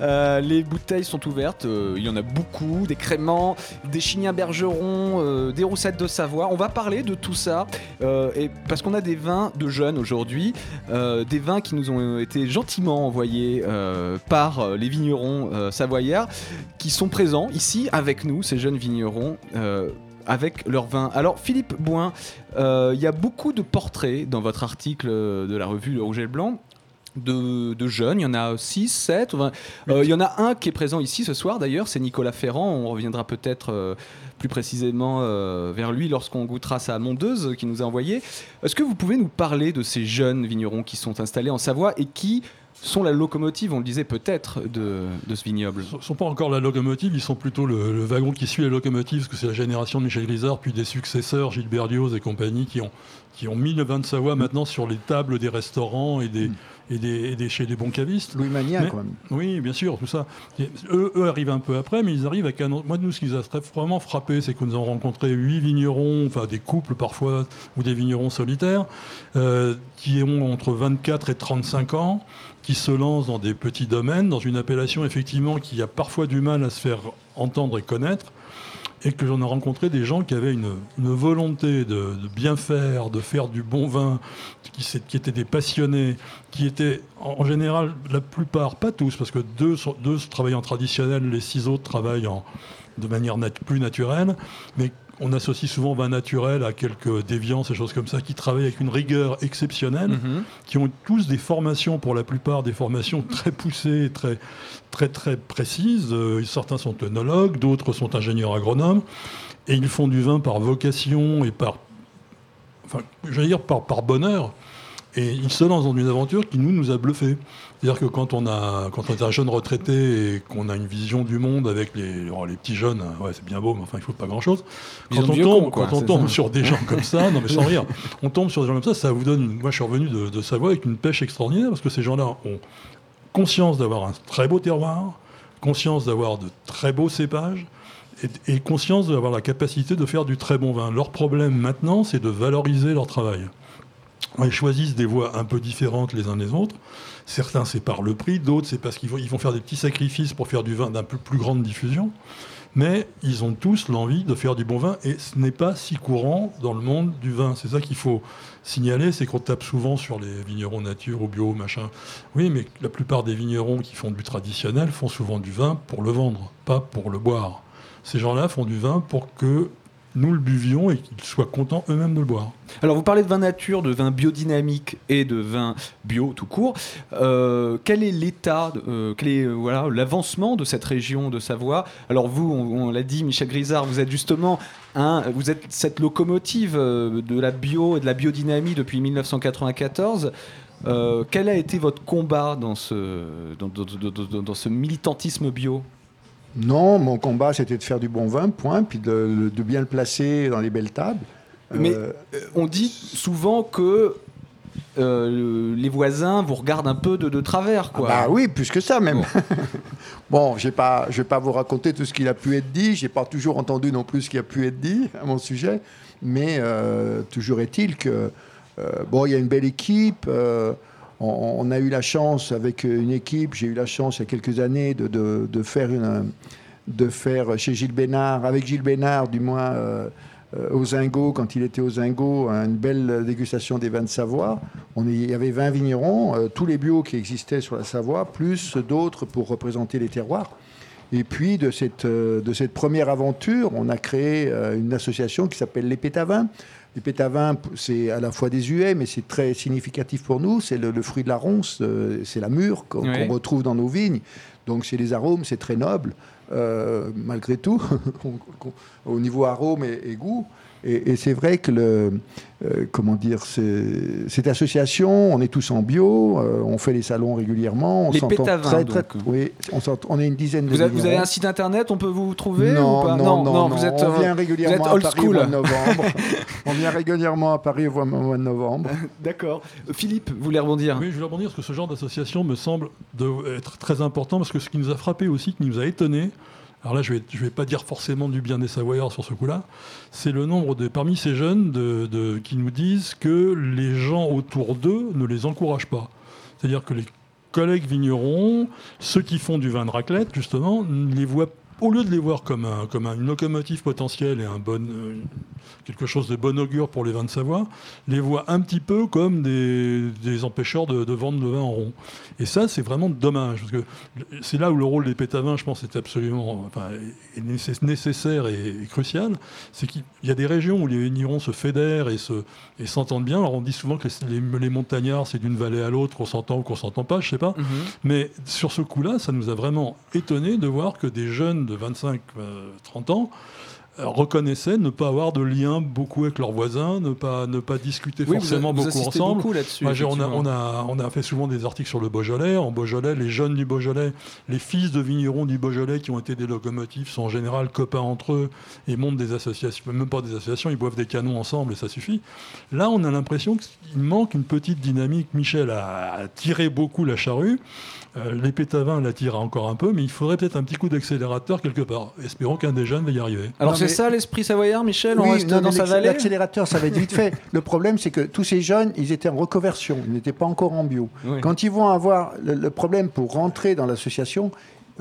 Euh, les bouteilles sont ouvertes, euh, il y en a beaucoup, des créments, des chignins bergerons, des roussettes de Savoie. On va parler de tout ça, et parce qu'on a des vins de jeunes aujourd'hui, des vins qui nous ont été gentiment envoyés par les vignerons savoyards, qui sont présents ici avec nous, ces jeunes vignerons. Euh, avec leur vin. Alors Philippe Boin, euh, il y a beaucoup de portraits dans votre article euh, de la revue Le Rouge et le Blanc. De, de jeunes, il y en a 6, 7, il y en a un qui est présent ici ce soir d'ailleurs, c'est Nicolas Ferrand, on reviendra peut-être euh, plus précisément euh, vers lui lorsqu'on goûtera sa mondeuse qui nous a envoyé. Est-ce que vous pouvez nous parler de ces jeunes vignerons qui sont installés en Savoie et qui sont la locomotive, on le disait peut-être, de, de ce vignoble Ils ne sont pas encore la locomotive, ils sont plutôt le, le wagon qui suit la locomotive, parce que c'est la génération de Michel Grisard, puis des successeurs, Gilles Berlioz et compagnie, qui ont, qui ont mis le vin de Savoie maintenant sur les tables des restaurants et des, et des, et des- chez des bons cavistes. Louis Magnin, Mais- quand même. Oui, bien sûr, tout ça. Et eux, eux arrivent un peu après, mais ils arrivent avec un autre- Moi, nous, ce qui nous a très- vraiment frappé, c'est que nous avons rencontré huit vignerons, enfin des couples parfois, ou des vignerons solitaires, euh, qui ont entre 24 et 35 ans, qui se lancent dans des petits domaines, dans une appellation effectivement qui a parfois du mal à se faire entendre et connaître et que j'en ai rencontré des gens qui avaient une, volonté de, bien faire, de faire du bon vin, qui, étaient des passionnés, qui étaient en, général, la plupart, pas tous, parce que deux, travaillent en traditionnel, les six autres travaillent en, de manière plus naturelle, mais on associe souvent vin naturel à quelques déviances et choses comme ça, qui travaillent avec une rigueur exceptionnelle, Mhm. qui ont tous des formations, pour la plupart, des formations très poussées, très, très, très précises. Euh, certains sont œnologues, d'autres sont ingénieurs agronomes, et ils font du vin par vocation et par, enfin, j'allais dire par, par bonheur. Et il se lance dans une aventure qui nous, nous a bluffé. C'est-à-dire que quand on, a, quand on est un jeune retraité et qu'on a une vision du monde avec les, oh, les petits jeunes, ouais, c'est bien beau, mais enfin, il faut pas grand-chose. Quand on tombe, con, quoi, quand on tombe sur des gens comme ça, non mais sans rire, on tombe sur des gens comme ça, ça vous donne. une- Moi, je suis revenu de, de Savoie avec une pêche extraordinaire parce que ces gens-là ont conscience d'avoir un très beau terroir, conscience d'avoir de très beaux cépages et, et conscience d'avoir la capacité de faire du très bon vin. Leur problème maintenant, c'est de valoriser leur travail. Ils choisissent des voies un peu différentes les uns des autres. Certains, c'est par le prix, d'autres, c'est parce qu'ils vont, ils vont faire des petits sacrifices pour faire du vin d'un peu plus grande diffusion. Mais ils ont tous l'envie de faire du bon vin et ce n'est pas si courant dans le monde du vin. C'est ça qu'il faut signaler, c'est qu'on tape souvent sur les vignerons nature ou bio, machin. Oui, mais la plupart des vignerons qui font du traditionnel font souvent du vin pour le vendre, pas pour le boire. Ces gens-là font du vin pour que nous le buvions et qu'ils soient contents eux-mêmes de le boire. Alors vous parlez de vin nature, de vin biodynamique et de vin bio tout court. Euh, quel est l'état, euh, euh, l'avancement de cette région de Savoie? Alors vous, on, l'a dit, Michel Grisard, vous êtes justement un, vous êtes cette locomotive de la bio et de la biodynamie depuis 1994. Euh, quel a été votre combat dans ce, dans ce militantisme bio? Non, mon combat, c'était de faire du bon vin, point, puis de, de bien le placer dans les belles tables. Mais Euh, euh, on dit souvent que euh, les voisins vous regardent un peu de, de travers, quoi. Bah oui, plus que ça même. bon, pas, je vais pas vous raconter tout ce qu'il a pu être dit. J'ai pas toujours entendu non plus ce qui a pu être dit à mon sujet, mais euh, toujours est-il que euh, bon, il y a une belle équipe. Euh, on, a eu la chance avec une équipe. J'ai eu la chance il y a quelques années de, faire chez Gilles Bénard, avec Gilles Bénard, du moins. euh, euh, au Zingo, quand il était au Zingo, une belle dégustation des vins de Savoie. On est- il y avait 20 vignerons, euh, tous les bios qui existaient sur la Savoie, plus d'autres pour représenter les terroirs. Et puis, de cette, euh, de cette première aventure, on a créé euh, une association qui s'appelle les Pétavins. Les Pétavins, c'est à la fois des huets, mais c'est très significatif pour nous. C'est le, le fruit de la ronce, euh, c'est la mûre qu'on retrouve dans nos vignes. Donc, c'est les arômes, c'est très noble, euh, malgré tout, au niveau arôme et, et goût. Et, et c'est vrai que le, euh, comment dire, cette association, on est tous en bio, euh, on fait les salons régulièrement, on Les s'entend Pétavins, très, très, donc. oui, on, on est une dizaine de Vous avez, vous avez un site internet, on peut vous trouver Non, ou pas? non, non, vous êtes, on euh, vient vous régulièrement à Paris au mois de novembre. on vient régulièrement à Paris au mois, au mois de novembre. D'accord. Philippe, vous voulez rebondir? Oui, je voulais rebondir parce que ce genre d'association me semble de- être très important parce que ce qui nous a frappé aussi, qui nous a étonné, alors là je ne vais, pas dire forcément du bien des Savoyards sur ce coup-là, c'est le nombre de parmi ces jeunes de, qui nous disent que les gens autour d'eux ne les encouragent pas. C'est-à-dire que les collègues vignerons, ceux qui font du vin de raclette justement, les voient au lieu de les voir comme, un, comme un- une locomotive potentielle et un bon, euh, quelque chose de bon augure pour les vins de Savoie, les voient un petit peu comme des, des empêcheurs de, de vendre le vin en rond. Et ça, c'est vraiment dommage, parce que c'est là où le rôle des pétavins, je pense, est absolument enfin, est nécess- nécessaire et, et crucial. C'est qu'il y a des régions où les vignerons se fédèrent et se- et s'entendent bien. Alors on dit souvent que les, les- les montagnards, c'est d'une vallée à l'autre, qu'on s'entend ou qu'on s'entend pas, je sais pas. Mhm. Mais sur ce coup-là, ça nous a vraiment étonné de voir que des jeunes de 25-30 ans euh, reconnaissaient ne pas avoir de lien beaucoup avec leurs voisins, ne pas, ne pas discuter Oui, vous forcément a- vous beaucoup ensemble. beaucoup là-dessus, Moi, j'ai- on, a, on, a, on a fait souvent des articles sur le Beaujolais. En Beaujolais, les jeunes du Beaujolais, les fils de vignerons du Beaujolais qui ont été des locomotives sont en général copains entre eux et montent des associations, même pas des associations, ils boivent des canons ensemble et ça suffit. Là, on a l'impression qu'il manque une petite dynamique. Michel a, a tiré beaucoup la charrue. Euh, les pétavins la tirent encore un peu, mais il faudrait peut-être un petit coup d'accélérateur quelque part. Espérons qu'un des jeunes va y arriver. Alors c'est mais- ça l'esprit savoyard, Michel? On Oui, reste non, dans sa vallée? L'accélérateur, ça va être vite fait. Le problème, c'est que tous ces jeunes, ils étaient en reconversion. Ils n'étaient pas encore en bio. Oui. Quand ils vont avoir le, le problème pour rentrer dans l'association,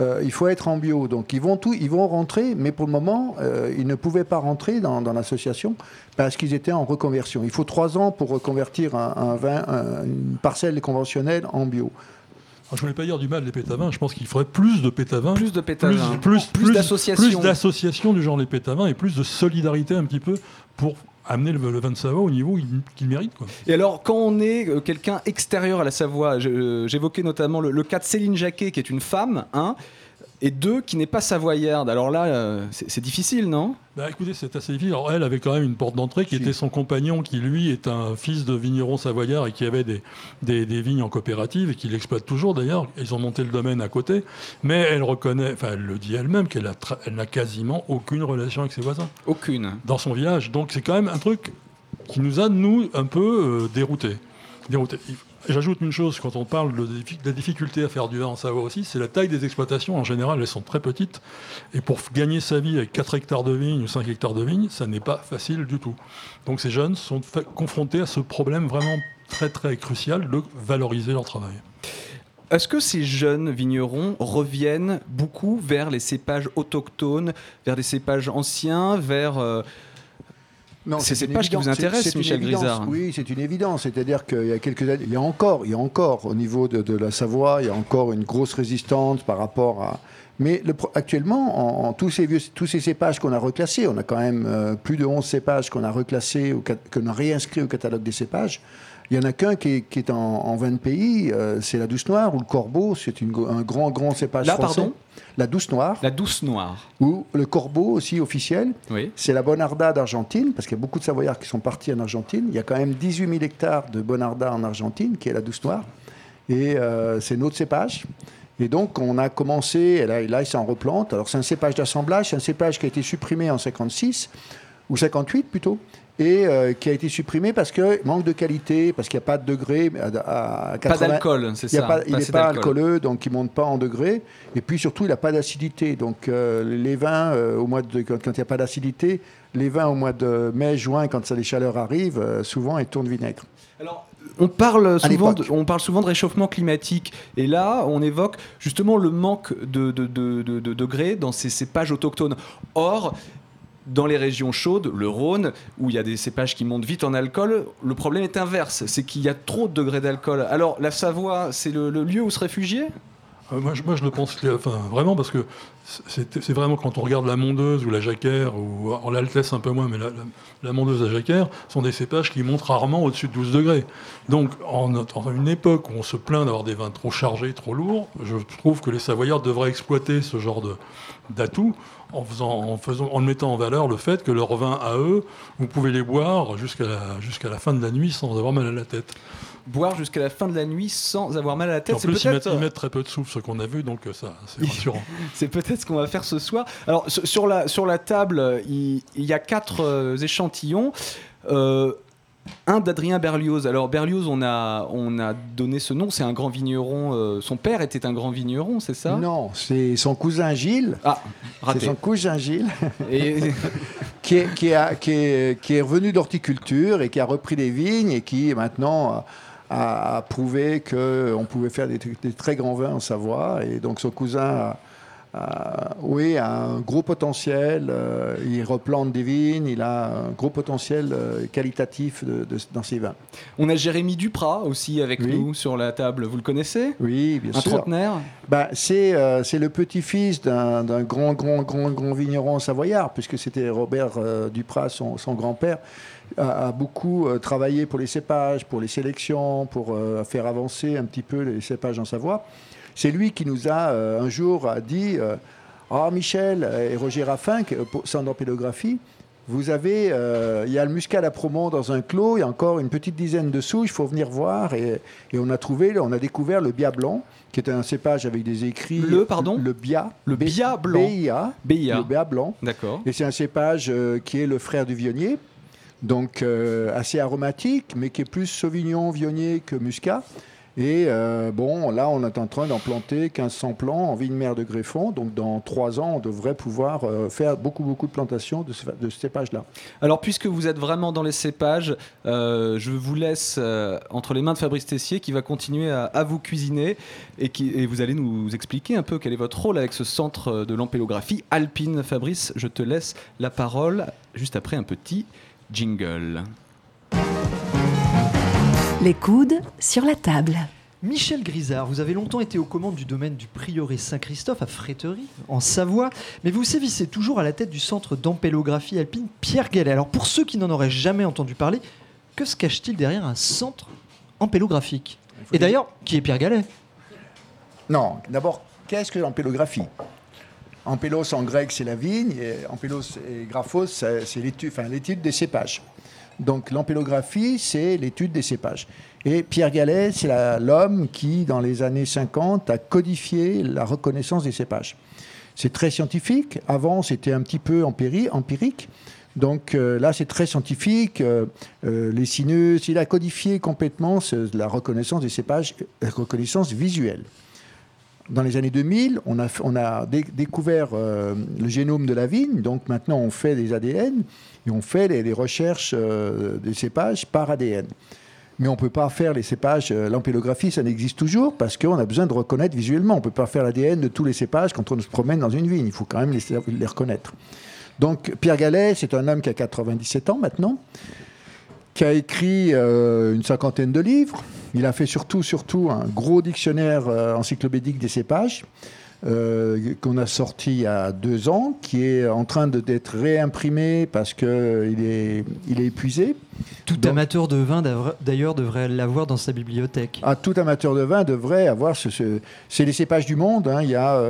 euh, il faut être en bio. Donc ils vont, tout, ils vont rentrer, mais pour le moment, euh, ils ne pouvaient pas rentrer dans, dans l'association parce qu'ils étaient en reconversion. Il faut trois ans pour reconvertir un, un vin, un- une parcelle conventionnelle en bio. Je voulais pas dire du mal des pétavins, je pense qu'il faudrait plus de pétavins. Plus de pétavins. Plus, Plus d'associations. Plus d'associations du genre les pétavins et plus de solidarité un petit peu pour amener le, le vin de Savoie au niveau qu'il mérite. Quoi. Et alors, quand on est euh, quelqu'un extérieur à la Savoie, euh, j'évoquais notamment le, le cas de Céline Jacquet, qui est une femme, hein, et deux qui n'est pas savoyarde. Alors là, euh, c'est difficile, non? Bah écoutez, c'est assez difficile. Alors, elle avait quand même une porte d'entrée qui était son compagnon, qui lui est un fils de vigneron savoyard et qui avait des, des, des vignes en coopérative et qui l'exploite toujours d'ailleurs. Ils ont monté le domaine à côté. Mais elle reconnaît, enfin elle le dit elle-même, qu'elle n'a quasiment aucune relation avec ses voisins. Aucune. Dans son village. Donc c'est quand même un truc qui nous a, nous, un peu euh, déroutés. Déroutés. J'ajoute une chose, quand on parle de la difficulté à faire du vin en Savoie aussi, c'est la taille des exploitations. En général, elles sont très petites. Et pour gagner sa vie avec 4 hectares de vignes ou 5 hectares de vignes, ça n'est pas facile du tout. Donc ces jeunes sont confrontés à ce problème vraiment très très crucial de valoriser leur travail. Est-ce que ces jeunes vignerons reviennent beaucoup vers les cépages autochtones, vers des cépages anciens, vers... euh, C'est une cépages qui vous une Michel. Grisard Oui, c'est une évidence. C'est-à-dire qu'il y a quelques années, il y a encore, il y a encore au niveau de, de la Savoie, il y a encore une grosse résistance par rapport à. Mais le actuellement, en, en tous, ces vieux, tous ces cépages qu'on a reclassés, on a quand même euh, plus de 11 cépages qu'on a reclassés, qu'on a réinscrits au catalogue des cépages. Il n'y en a qu'un qui est, qui est en, en 20 pays, euh, c'est la Douce Noire ou le Corbeau, c'est un grand, grand cépage Là, français. pardon La Douce Noire. La douce noire. Ou le Corbeau aussi officiel. Oui. C'est la Bonarda d'Argentine, parce qu'il y a beaucoup de Savoyards qui sont partis en Argentine. Il y a quand même 18 000 hectares de Bonarda en Argentine, qui est la Douce Noire. Et euh, c'est notre cépage. Et donc, on a commencé, et là, et là il s'en replante. Alors, c'est un cépage d'assemblage, c'est un cépage qui a été supprimé en 56, ou 58 plutôt, et euh, qui a été supprimé parce que manque de qualité, parce qu'il n'y a pas de degré. À, à 80 d'alcool, c'est ça, pas- pas il n'est pas alcooleux, donc il ne monte pas en degré. Et puis surtout, il n'a pas d'acidité. Donc euh, les vins, euh, au mois de, quand il n'y a pas d'acidité, les vins au mois de mai, juin, quand ça, les chaleurs arrivent, euh, souvent ils tournent vinaigre. On parle, souvent de, on parle souvent de réchauffement climatique. Et là, on évoque justement le manque de, de, de- de- de degrés dans ces cépages autochtones. Or, dans les régions chaudes, le Rhône, où il y a des cépages qui montent vite en alcool, le problème est inverse. C'est qu'il y a trop de degrés d'alcool. Alors, la Savoie, c'est le, lieu où se réfugier Euh, moi, je, moi, le pense enfin, vraiment parce que c'est vraiment quand on regarde la mondeuse ou la jacquère, ou en l'altesse un peu moins, mais la, la- la mondeuse la jacquère sont des cépages qui montent rarement au-dessus de 12 degrés. Donc, en, une époque où on se plaint d'avoir des vins trop chargés, trop lourds, je trouve que les Savoyards devraient exploiter ce genre d'atout en, faisant, en, faisant, en mettant en valeur le fait que leurs vins à eux, vous pouvez les boire jusqu'à la, jusqu'à la fin de la nuit sans avoir mal à la tête. Boire jusqu'à la fin de la nuit sans avoir mal à la tête. En c'est plus, ils mettent, peut-être- ils mettent très peu de souffle, ce qu'on a vu, donc euh, ça, c'est rassurant. C'est peut-être ce qu'on va faire ce soir. Alors, sur la, sur la table, euh, il, il y a quatre euh, échantillons. Euh, un d'Adrien Berlioz. Alors, Berlioz, on a, on a donné ce nom, c'est un grand vigneron. euh, son père était un grand vigneron, c'est ça? Non, c'est son cousin Gilles. Ah, raté. C'est son cousin Gilles. Et- qui, est, qui, a- qui est- qui est revenu d'horticulture et qui a repris les vignes et qui maintenant a, a prouvé qu'on pouvait faire des, des très grands vins en Savoie. Et donc son cousin a- oui, a un gros potentiel. euh, il replante des vignes, il a un gros potentiel euh, qualitatif de- de- dans ses vins. On a Jérémy Duprat aussi avec Oui. nous sur la table. Vous le connaissez? Oui, bien Un sûr. trentenaire? Ben, c'est euh, le petit-fils d'un grand, grand, grand, grand vigneron savoyard, puisque c'était Robert euh, Duprat, son, son grand-père, a, a beaucoup euh, travaillé pour les cépages, pour les sélections, pour euh, faire avancer un petit peu les cépages en Savoie. C'est lui qui nous a euh, un jour a dit euh, Ah, Michel et Roger Raffin, pour- sans d'empélographie, vous avez, euh, il y a le muscat à Promont dans un clos, il y a encore une petite dizaine de souches, il faut venir voir. Et, et on a trouvé, on a découvert le Bia blanc, qui est un cépage avec des écrits. Le, pardon? Le Bia. Le Bia blanc. BIA. BIA. Le Bia blanc. D'accord. Et c'est un cépage euh, qui est le frère du vionnier, donc euh, assez aromatique, mais qui est plus sauvignon, vionnier que muscat. Et euh, bon, là, on est en train d'en planter 1500 plants en vigne mère de Greffon. Donc, dans trois ans, on devrait pouvoir euh, faire beaucoup, beaucoup de plantations de ce, de ce cépage-là. Alors, puisque vous êtes vraiment dans les cépages, euh, je vous laisse entre les mains de Fabrice Tessier qui va continuer à, à vous cuisiner et, qui, et vous allez nous expliquer un peu quel est votre rôle avec ce centre de l'ampélographie alpine. Fabrice, je te laisse la parole juste après un petit jingle. Les coudes sur la table. Michel Grisard, vous avez longtemps été aux commandes du domaine du prieuré Saint-Christophe à Fréterie, en Savoie, mais vous sévissez toujours à la tête du centre d'ampélographie alpine Pierre Gallet. Alors pour ceux qui n'en auraient jamais entendu parler, que se cache-t-il derrière un centre ampélographique Et d'ailleurs, qui est Pierre Gallet Non, d'abord, qu'est-ce que l'ampélographie Ampélos en grec, c'est la vigne, et Ampélos et Graphos, c'est c'est l'étude enfin, l'étude des cépages. Donc l'ampélographie, c'est l'étude des cépages. Et Pierre Gallet, c'est l'homme qui, dans les années 50, a codifié la reconnaissance des cépages. C'est très scientifique. Avant, c'était un petit peu empiri- empirique. Donc euh, là, c'est très scientifique. euh, euh, les sinus, il a codifié complètement la reconnaissance des cépages, la reconnaissance visuelle. Dans les années 2000, on a, découvert euh, le génome de la vigne. Donc maintenant, on fait des ADN et on fait les recherches euh, des cépages par ADN. Mais on ne peut pas faire les cépages, euh, l'ampélographie, ça n'existe toujours parce qu'on a besoin de reconnaître visuellement. On ne peut pas faire l'ADN de tous les cépages quand on se promène dans une vigne. Il faut quand même les, les reconnaître. Donc Pierre Gallet, c'est un homme qui a 97 ans maintenant, qui a écrit euh, une cinquantaine de livres. Il a fait surtout, surtout un gros dictionnaire euh, encyclopédique des cépages. euh, qu'on a sorti il y a deux ans, qui est en train d'être réimprimé parce qu'il est, il est épuisé. Tout amateur de vin d'ailleurs devrait l'avoir dans sa bibliothèque. Ah, tout amateur de vin devrait avoir ce. ce- c'est les cépages du monde. hein. Il y a.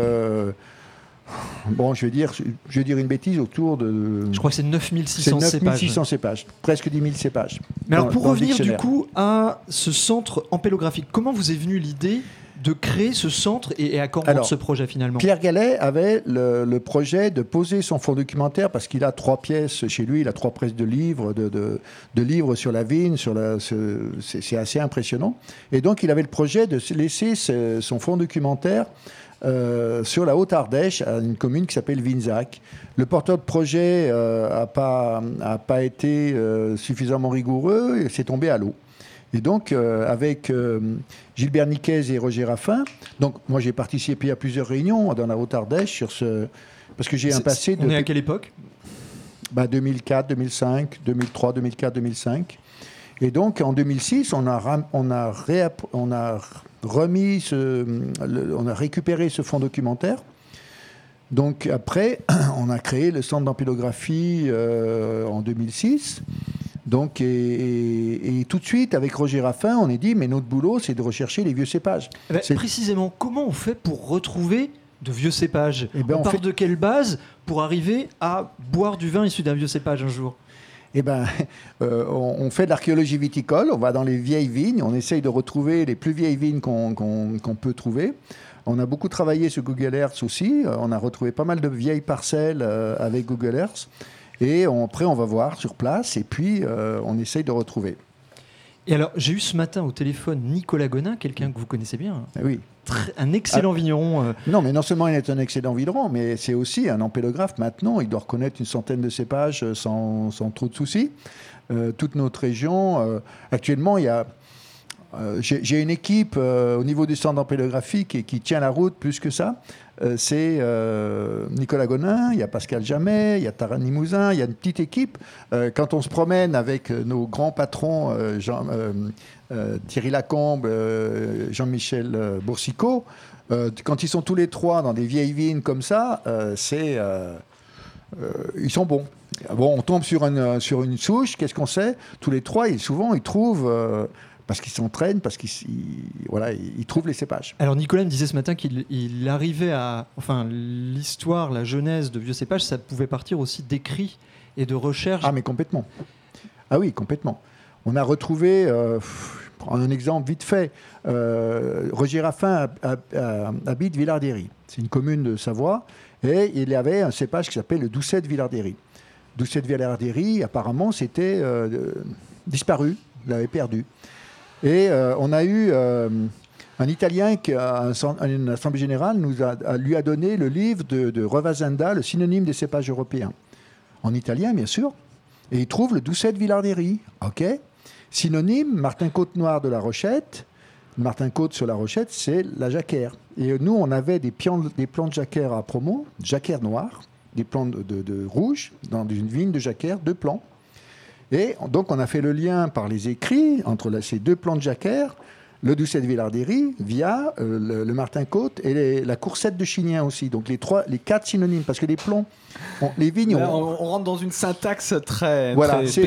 bon, je vais, dire, je vais dire une bêtise autour de. Je crois que c'est 9600 c'est cépages. 9600 cépages. Presque 10 000 cépages. Mais alors pour revenir du coup à ce centre ampélographique, comment vous est venue l'idée de créer ce centre et, et à quand Alors, ce projet finalement? Pierre Gallet avait le, le projet de poser son fonds documentaire parce qu'il a trois pièces chez lui, il a trois presses de livres, de, de- de livres sur la vigne, sur la, ce- c'est assez impressionnant. Et donc il avait le projet de se laisser ce- son fonds documentaire euh, sur la Haute-Ardèche, à une commune qui s'appelle Vinzac. Le porteur de projet n'a pas, a pas été euh, suffisamment rigoureux et c'est tombé à l'eau. Et donc, euh, avec euh, Gilbert Niquez et Roger Raffin, donc moi j'ai participé à plusieurs réunions dans la Haute-Ardèche sur ce. Parce que j'ai un passé de. On est à quelle époque? Bah, 2004, 2005, 2003, 2004, 2005. Et donc en 2006, on a, on a, réapp- on a remis, ce, le- on a récupéré ce fonds documentaire. Donc après, on a créé le centre d'ampélographie euh, en 2006. Donc, et, et- et tout de suite, avec Roger Raffin, on est dit, mais notre boulot, c'est de rechercher les vieux cépages. Eh ben, Précisément, comment on fait pour retrouver de vieux cépages? Ben, On, on part fait- de quelle base pour arriver à boire du vin issu d'un vieux cépage un jour? Eh ben, euh, on, fait de l'archéologie viticole, on va dans les vieilles vignes, on essaye de retrouver les plus vieilles vignes qu'on peut trouver. On a beaucoup travaillé sur Google Earth aussi, euh, on a retrouvé pas mal de vieilles parcelles euh, avec Google Earth. Et on- après, on va voir sur place et puis on essaye de retrouver. Et alors, j'ai eu ce matin au téléphone Nicolas Gonin, quelqu'un que vous connaissez bien. hein. Eh oui. Très- un excellent Ah. vigneron. euh, Non, mais non seulement il est un excellent vigneron, mais c'est aussi un ampélographe maintenant. Il doit reconnaître une centaine de cépages euh, sans, sans trop de soucis. Euh, toute notre région, euh, actuellement, il y a. euh, J'ai une équipe euh, au niveau du centre d'ampélographie qui, tient la route plus que ça. Euh, c'est Nicolas Gonin, il y a Pascal Jamet, il y a Taran Limousin, il y a une petite équipe. Quand on se promène avec nos grands patrons, Thierry Lacombe, Jean-Michel Boursicot, quand ils sont tous les trois dans des vieilles vignes comme ça, c'est, ils sont bons. Bon, on tombe sur une, sur une souche, qu'est-ce qu'on sait? Tous les trois, ils, souvent, ils trouvent, parce qu'ils s'entraînent, parce qu'ils ils- voilà, ils, ils trouvent les cépages. Alors Nicolas me disait ce matin qu'il il arrivait à... Enfin, l'histoire, la genèse de vieux cépages, ça pouvait partir aussi d'écrits et de recherches. Ah, mais complètement. Ah oui, complètement. On a retrouvé, euh, prends un exemple vite fait, euh, Roger Raffin hab- hab- hab- habite Villardéry. C'est une commune de Savoie. Et il y avait un cépage qui s'appelle le Doucet de Villardéry. Doucet de Villardéry, apparemment, c'était euh, euh, disparu. Il l'avait perdu. Et euh, on a eu euh, un Italien qui, à une assemblée générale, nous a, lui a donné le livre de, de le synonyme des cépages européens. En italien, bien sûr. Et il trouve le Doucet de. OK Synonyme, Martin Côte Noir de la Rochette. Martin Côte sur la Rochette, c'est la jacquère. Et nous, on avait des, plants de jacquère à promo, jacquère noire, des plants de rouge, dans une vigne de jacquère, deux plants. Et donc, on a fait le lien par les écrits entre la- ces deux plants de jacquère, le Doucet de Villardéry, via euh, le, le Martin Côte et les- la Coursette de Chignin aussi. Donc, les, trois, les quatre synonymes, parce que les plombs, on- les vignes, Là, ont- on, on rentre dans une syntaxe très, voilà, c'est-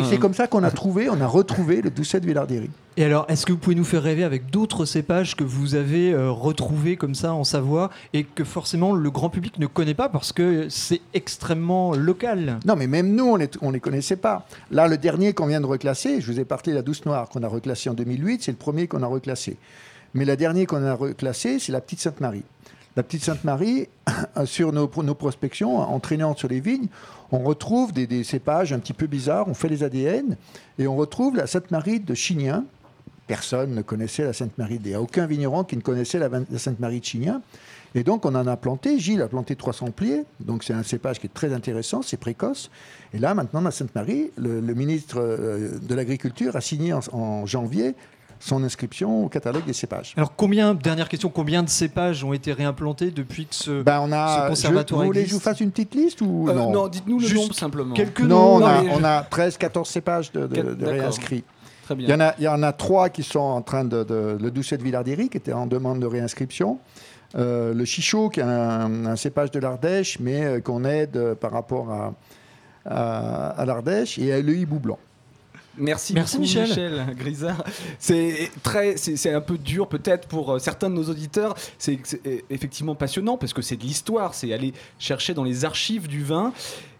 hein. c'est comme ça qu'on a trouvé, on a retrouvé le Doucet de Villardéry. Et alors, est-ce que vous pouvez nous faire rêver avec d'autres cépages que vous avez euh, retrouvés comme ça en Savoie et que forcément le grand public ne connaît pas parce que c'est extrêmement local? Non, mais même nous, on ne on les connaissait pas. Là, le dernier qu'on vient de reclasser, je vous ai parlé de la douce noire qu'on a reclassée en 2008, c'est le premier qu'on a reclassé. Mais la dernière qu'on a reclassée, c'est la petite Sainte-Marie. La petite Sainte-Marie, sur nos, prospections, en traînant sur les vignes, on retrouve des, cépages un petit peu bizarres, on fait les ADN, et on retrouve la Sainte-Marie de Chignien. Personne ne connaissait la Sainte-Marie. Il n'y a aucun vigneron qui ne connaissait la, la Sainte-Marie de Chignien. Et donc, on en a planté. Gilles a planté 300 pliés. Donc, c'est un cépage qui est très intéressant, c'est précoce. Et là, maintenant, la Sainte-Marie, le, le ministre euh, de l'Agriculture a signé en, en janvier son inscription au catalogue des cépages. Alors combien, dernière question, combien de cépages ont été réimplantés depuis que ce, Ben, on a, ce conservatoire je, vous voulez que existe je vous fasse une petite liste ou Euh, non? non, dites-nous le nombre simplement. quelques Non, on noms a, mais- on a 13, 14 cépages de, réinscrits. Il y, en a, trois qui sont en train de. le Doucet de Villardieri, qui était en demande de réinscription. Euh, le Chichot, qui est un, cépage de l'Ardèche, mais euh, qu'on aide euh, par rapport à l'Ardèche. Et le hibou blanc. Merci, Merci, beaucoup, Michel. Michel Grisard. C'est très, c'est un peu dur peut-être pour euh, certains de nos auditeurs. C'est euh, effectivement passionnant parce que c'est de l'histoire, c'est aller chercher dans les archives du vin.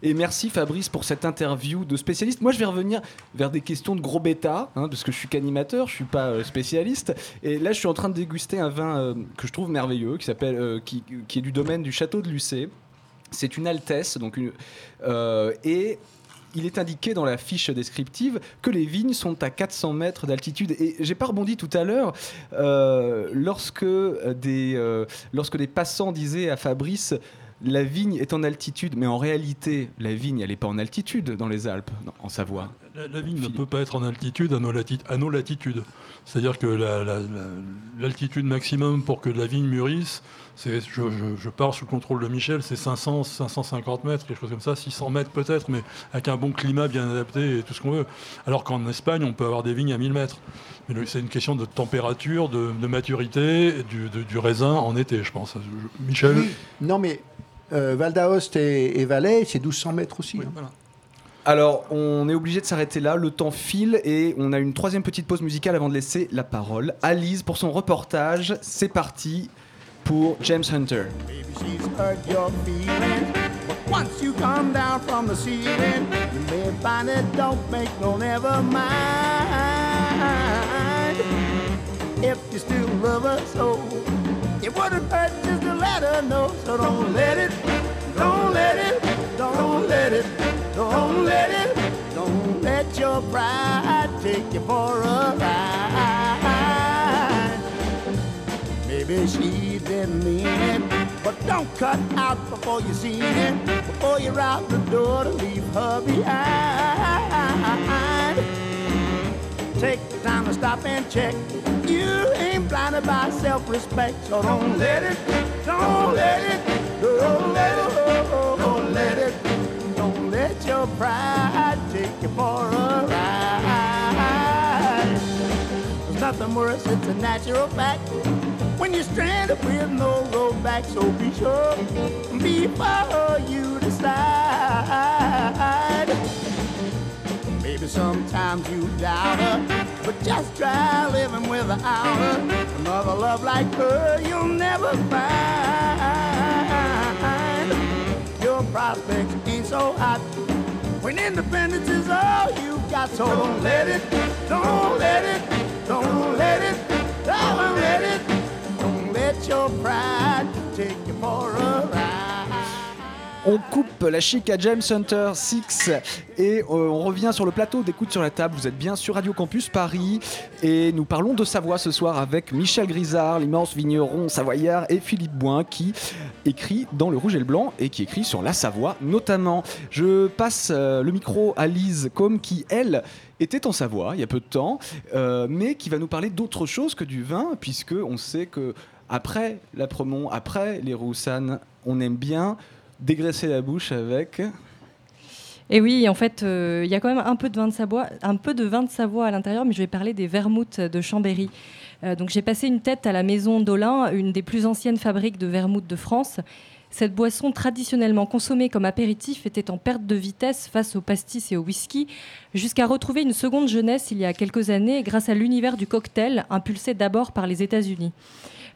Et merci Fabrice pour cette interview de spécialiste. Moi, je vais revenir vers des questions de gros bêta, hein, parce que je suis qu'animateur, je suis pas euh, spécialiste. Et là, je suis en train de déguster un vin euh, que je trouve merveilleux, qui s'appelle, euh, qui, qui est du domaine du château de Lucé. C'est une Altesse, donc une, euh, et il est indiqué dans la fiche descriptive que les vignes sont à 400 mètres d'altitude. Et j'ai pas rebondi tout à l'heure euh, lorsque des euh, lorsque des passants disaient à Fabrice la vigne est en altitude, mais en réalité, la vigne, elle n'est pas en altitude dans les Alpes, non, en Savoie. La, la vigne ne peut pas être en altitude à nos, lati- à nos latitudes. C'est-à-dire que la- la- la- l'altitude maximum pour que la vigne mûrisse, je, je- je pars sous le contrôle de Michel, c'est 500, 550 mètres, quelque chose comme ça, 600 mètres peut-être, mais avec un bon climat bien adapté et tout ce qu'on veut. Alors qu'en Espagne, on peut avoir des vignes à 1000 mètres. Mais c'est une question de température, de, de maturité du, de- du raisin en été, je pense. Michel Oui. Non, mais euh, Val d'Aoste et, et Valais, c'est 1200 mètres aussi. hein. Alors, on est obligé de s'arrêter là, le temps file et on a une troisième petite pause musicale avant de laisser la parole à Lise pour son reportage. C'est parti pour James Hunter. Once you come down from the ceiling, you may find it don't make no never mind. If you still love so, it wouldn't hurt just to let her know. So don't let it, don't let it, don't let it, don't let it, don't let your pride take you for a ride. Maybe she didn't mean it, but don't cut out before you see it, before you're out the door to leave her behind. Take the time to stop and check. You ain't blinded by self-respect, so don't let it, don't let it, don't let it, don't let it, don't let your pride take you for a ride. There's nothing worse, it's a natural fact. When you're stranded with no road back, so be sure before you decide. Maybe sometimes you doubt her, but just try living without her. Another love like her you'll never find. Your prospects ain't so hot when independence is all you got. So don't let it, don't let it, don't let it, don't let it, don't let On coupe la chic à James Hunter 6 et euh, on revient sur le plateau d'écoute sur la table. Vous êtes bien sur Radio Campus Paris et nous parlons de Savoie ce soir avec Michel Grisard, l'immense vigneron savoyard, et Philippe Boin qui écrit dans Le Rouge et le Blanc et qui écrit sur la Savoie notamment. Je passe euh, le micro à Lise Combe qui, elle, était en Savoie il y a peu de temps, euh, mais qui va nous parler d'autre chose que du vin, puisque on sait que après la Promont, après les Roussanes, on aime bien dégraisser la bouche avec. Et oui, en fait, euh, il y a quand même un peu de vin de Savoie, un peu de vin de Savoie à l'intérieur, mais je vais parler des vermouths de Chambéry. Euh, donc j'ai passé une tête à la maison d'Olin, une des plus anciennes fabriques de vermouth de France. Cette boisson traditionnellement consommée comme apéritif était en perte de vitesse face au pastis et au whisky, jusqu'à retrouver une seconde jeunesse il y a quelques années grâce à l'univers du cocktail, impulsé d'abord par les États-Unis.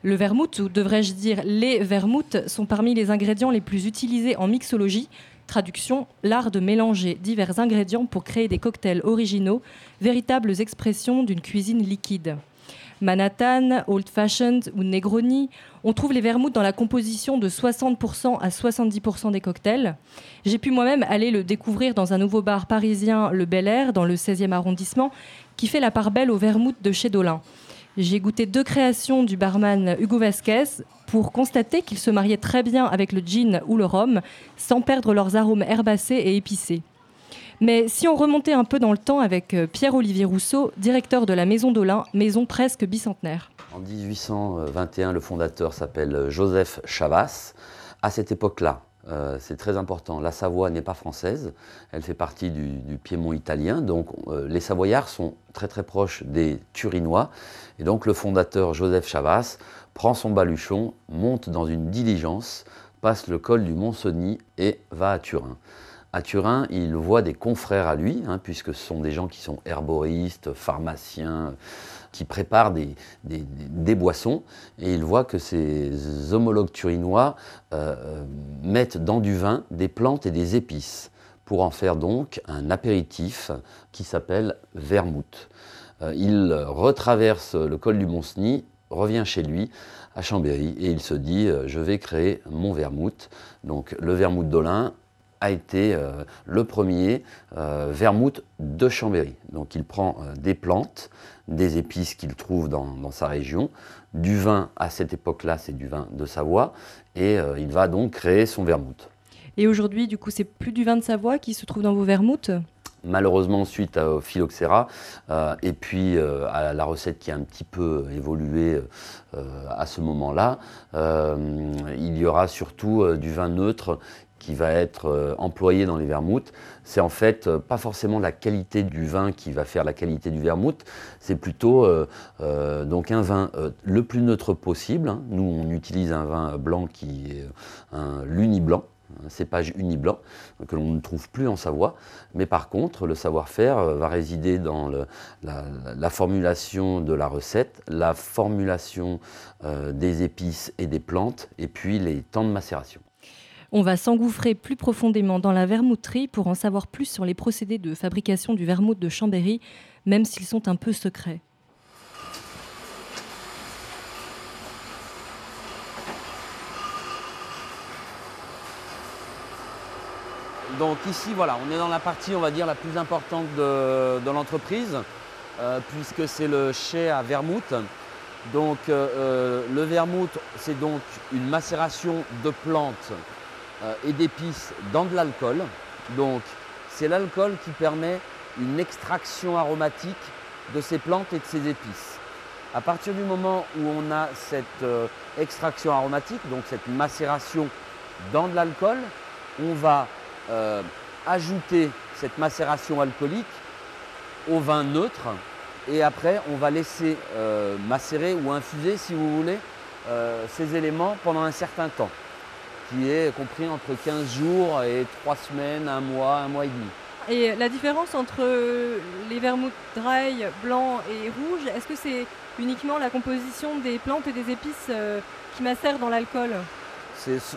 Le vermouth, ou devrais-je dire les vermouths, sont parmi les ingrédients les plus utilisés en mixologie. Traduction, l'art de mélanger divers ingrédients pour créer des cocktails originaux, véritables expressions d'une cuisine liquide. Manhattan, Old Fashioned ou Negroni, on trouve les vermouths dans la composition de 60% à 70% des cocktails. J'ai pu moi-même aller le découvrir dans un nouveau bar parisien, le Bel Air, dans le 16e arrondissement, qui fait la part belle au vermouth de chez Dolin. J'ai goûté deux créations du barman Hugo Vasquez pour constater qu'ils se mariaient très bien avec le gin ou le rhum, sans perdre leurs arômes herbacés et épicés. Mais si on remontait un peu dans le temps avec euh, Pierre-Olivier Rousseau, directeur de la Maison d'Olin, maison presque bicentenaire. En 1821, le fondateur s'appelle Joseph Chavas. À cette époque-là, euh, c'est très important, la Savoie n'est pas française, elle fait partie du, Piémont italien, donc euh, les Savoyards sont très très proches des Turinois, et donc le fondateur Joseph Chavas prend son baluchon, monte dans une diligence, passe le col du Mont-Cenis et va à Turin. À Turin, il voit des confrères à lui, hein, puisque ce sont des gens qui sont herboristes, pharmaciens, qui préparent des, boissons, et il voit que ses homologues turinois euh, euh, mettent dans du vin des plantes et des épices, pour en faire donc un apéritif qui s'appelle vermouth. Euh, il retraverse le col du Mont-Cenis, revient chez lui à Chambéry et il se dit je vais créer mon vermouth. Donc le vermouth d'Olin a été euh, le premier euh, vermouth de Chambéry. Donc il prend euh, des plantes, des épices qu'il trouve dans, dans sa région, du vin à cette époque-là, c'est du vin de Savoie, et il va donc créer son vermouth. Et aujourd'hui, du coup, c'est plus du vin de Savoie qui se trouve dans vos vermouths? Malheureusement, suite à- au phylloxéra, euh, et puis euh, à la recette qui a un petit peu évolué euh, à ce moment-là, il y aura surtout du vin neutre qui va être euh, employé dans les vermouths. C'est en fait euh, pas forcément la qualité du vin qui va faire la qualité du vermouth, c'est plutôt euh, donc un vin le plus neutre possible. hein. Nous, on utilise un vin blanc qui est un l'uni blanc un cépage uni-blanc que l'on ne trouve plus en Savoie. Mais par contre, le savoir-faire va résider dans la, la formulation de la recette, la formulation des épices et des plantes, et puis les temps de macération. On va s'engouffrer plus profondément dans la vermouterie pour en savoir plus sur les procédés de fabrication du vermouth de Chambéry, même s'ils sont un peu secrets. Donc ici, voilà, on est dans la partie, on va dire, la plus importante de, l'entreprise, euh, puisque c'est le chai à vermouth. Donc euh, euh, le vermouth, c'est donc une macération de plantes et d'épices dans de l'alcool. Donc c'est l'alcool qui permet une extraction aromatique de ces plantes et de ces épices. À partir du moment où on a cette euh, extraction aromatique, donc cette macération dans de l'alcool, on va euh, ajouter cette macération alcoolique au vin neutre et après on va laisser euh, macérer ou infuser, si vous voulez, euh, ces éléments pendant un certain temps, qui est compris entre 15 jours et 3 semaines, un mois, un mois et demi. Et la différence entre les vermouths dry, blancs et rouges, est-ce que c'est uniquement la composition des plantes et des épices euh, qui macèrent dans l'alcool?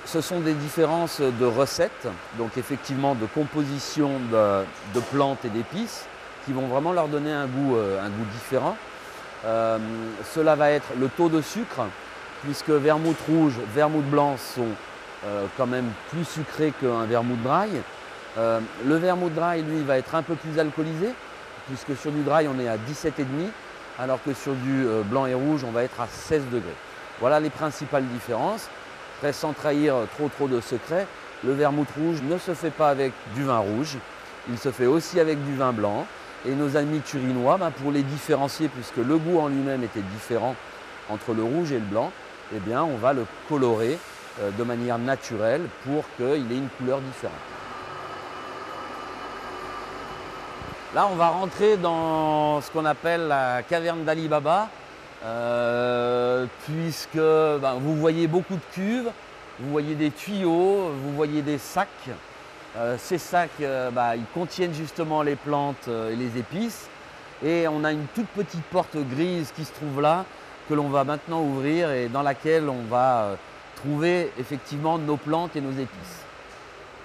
Ce sont des différences de recettes, donc effectivement de composition de, de plantes et d'épices, qui vont vraiment leur donner un goût, euh, un goût différent. Euh, cela va être le taux de sucre, puisque vermouth rouge, vermouth blanc sont euh, quand même plus sucrés qu'un vermouth dry. Euh, le vermouth dry, lui, va être un peu plus alcoolisé, puisque sur du dry, on est à 17,5, alors que sur du euh, blanc et rouge, on va être à 16 degrés. Voilà les principales différences. Après, sans trahir trop trop de secrets, le vermouth rouge ne se fait pas avec du vin rouge, il se fait aussi avec du vin blanc. Et nos amis turinois, ben, pour les différencier, puisque le goût en lui-même était différent entre le rouge et le blanc, eh bien, on va le colorer de manière naturelle pour qu'il ait une couleur différente. Là, on va rentrer dans ce qu'on appelle la caverne d'Ali Baba. euh, puisque ben, vous voyez beaucoup de cuves, vous voyez des tuyaux, vous voyez des sacs. Euh, ces sacs, euh, bah, ils contiennent justement les plantes euh, et les épices. Et on a une toute petite porte grise qui se trouve là, que l'on va maintenant ouvrir et dans laquelle on va euh, trouver effectivement nos plantes et nos épices.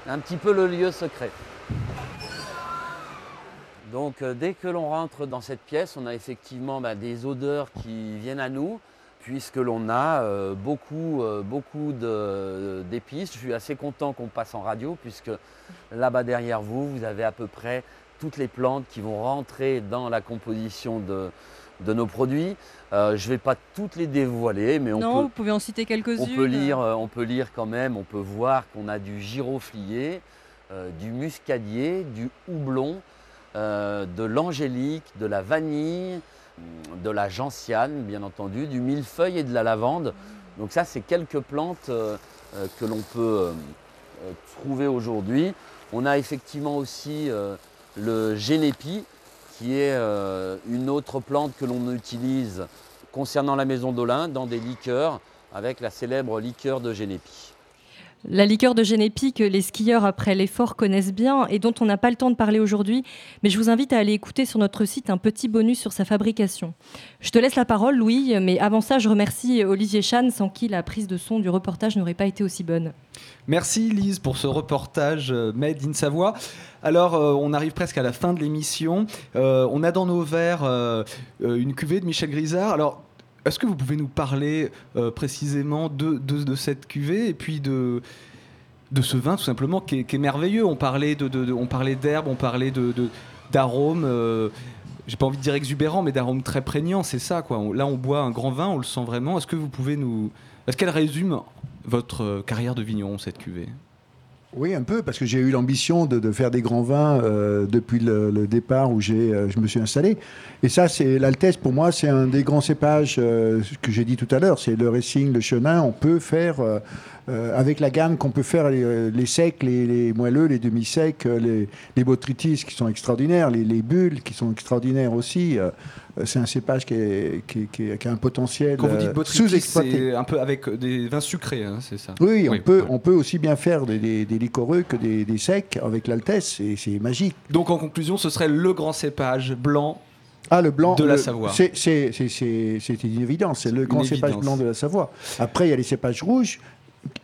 Un petit peu le lieu secret. Donc euh, dès que l'on rentre dans cette pièce, on a effectivement bah, des odeurs qui viennent à nous, puisque l'on a euh, beaucoup, euh, beaucoup d'épices. Je suis assez content qu'on passe en radio, puisque là-bas derrière vous, vous avez à peu près toutes les plantes qui vont rentrer dans la composition de, de nos produits. Euh, je ne vais pas toutes les dévoiler, mais on non, peut... vous pouvez en citer quelques-unes. On peut lire, euh, on peut lire quand même, on peut voir qu'on a du giroflier, euh, du muscadier, du houblon, euh, de l'angélique, de la vanille, hum, de la gentiane, bien entendu, du millefeuille et de la lavande. Donc ça, c'est quelques plantes que l'on peut trouver aujourd'hui. On a effectivement aussi le génépi, qui est euh, une autre plante que l'on utilise concernant la maison d'Olin dans des liqueurs, avec la célèbre liqueur de génépi. La liqueur de Génépi que les skieurs après l'effort connaissent bien et dont on n'a pas le temps de parler aujourd'hui, mais je vous invite à aller écouter sur notre site un petit bonus sur sa fabrication. Je te laisse la parole, Louis, mais avant ça, je remercie Olivier Chan, sans qui la prise de son du reportage n'aurait pas été aussi bonne. Merci Lise pour ce reportage euh, Made in Savoie. Alors, euh, on arrive presque à la fin de l'émission. Euh, on a dans nos verres une cuvée de Michel Grisard. Alors, est-ce que vous pouvez nous parler euh, précisément de, de- cette cuvée et puis de, de ce vin tout simplement qui est, merveilleux On parlait de, de- on parlait d'herbes, on parlait d'arômes. euh, j'ai pas envie de dire exubérants, mais d'arômes très prégnants, c'est ça quoi. Là, on boit un grand vin, on le sent vraiment. Est-ce que vous pouvez nous, est-ce qu'elle résume votre euh, carrière de vigneron cette cuvée? Oui, un peu, parce que j'ai eu l'ambition de, de faire des grands vins euh, depuis le, le départ où j'ai, euh, je me suis installé. Et ça, c'est l'Altesse, pour moi, c'est un des grands cépages euh, que j'ai dit tout à l'heure. C'est le Racing, le Chenin. On peut faire, euh, euh, avec la gamme qu'on peut faire, les, les secs, les, les moelleux, les demi-secs, euh, les, les botrytis qui sont extraordinaires, les bulles qui sont extraordinaires aussi. Euh, c'est un cépage qui, est- qui- qui- qui a un potentiel Quand vous euh, dites sous-exploité. c'est un peu avec des vins sucrés, hein, c'est ça? Oui, on, peut, on peut aussi bien faire des, des, des liquoreux que des, des secs avec l'Altesse, et c'est magique. Donc en conclusion, ce serait le grand cépage blanc Ah, le blanc de la le- Savoie. c'est- une évidence, c'est le grand cépage blanc de la Savoie. Après, il y a les cépages rouges,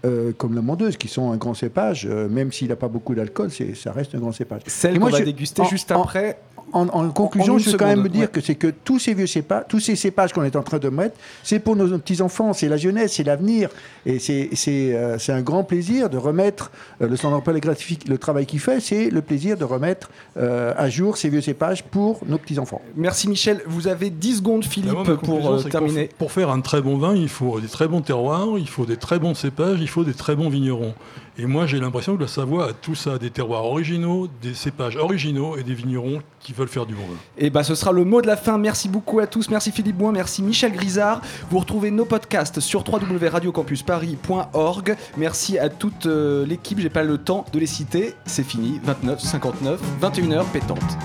euh, comme la mondeuse, qui sont un grand cépage, euh, même s'il n'a pas beaucoup d'alcool, ça reste un grand cépage. Celle qu'on va je- déguster en- juste en- après. En, en conclusion, en je veux quand même me dire ouais. que c'est que tous ces vieux cépages, tous ces cépages qu'on est en train de mettre, c'est pour nos, nos petits-enfants, c'est la jeunesse, c'est l'avenir. Et c'est c'est, euh, c'est un grand plaisir de remettre, euh, le standard Pellegrini, le travail qu'il fait, c'est le plaisir de remettre euh, à jour ces vieux cépages pour nos petits-enfants. Merci Michel. Vous avez 10 secondes, Philippe, Moi, pour euh, terminer. Pour, pour faire un très bon vin, il faut des très bons terroirs, il faut des très bons cépages, il faut des très bons vignerons. Et moi, j'ai l'impression que la Savoie a tout ça, des terroirs originaux, des cépages originaux et des vignerons qui veulent faire du bon vin. Et bah ce sera le mot de la fin. Merci beaucoup à tous. Merci Philippe Boin, merci Michel Grisard. Vous retrouvez nos podcasts sur www.radiocampusparis.org. Merci à toute euh, l'équipe. J'ai pas le temps de les citer. C'est fini. 29, 59, 21h pétante.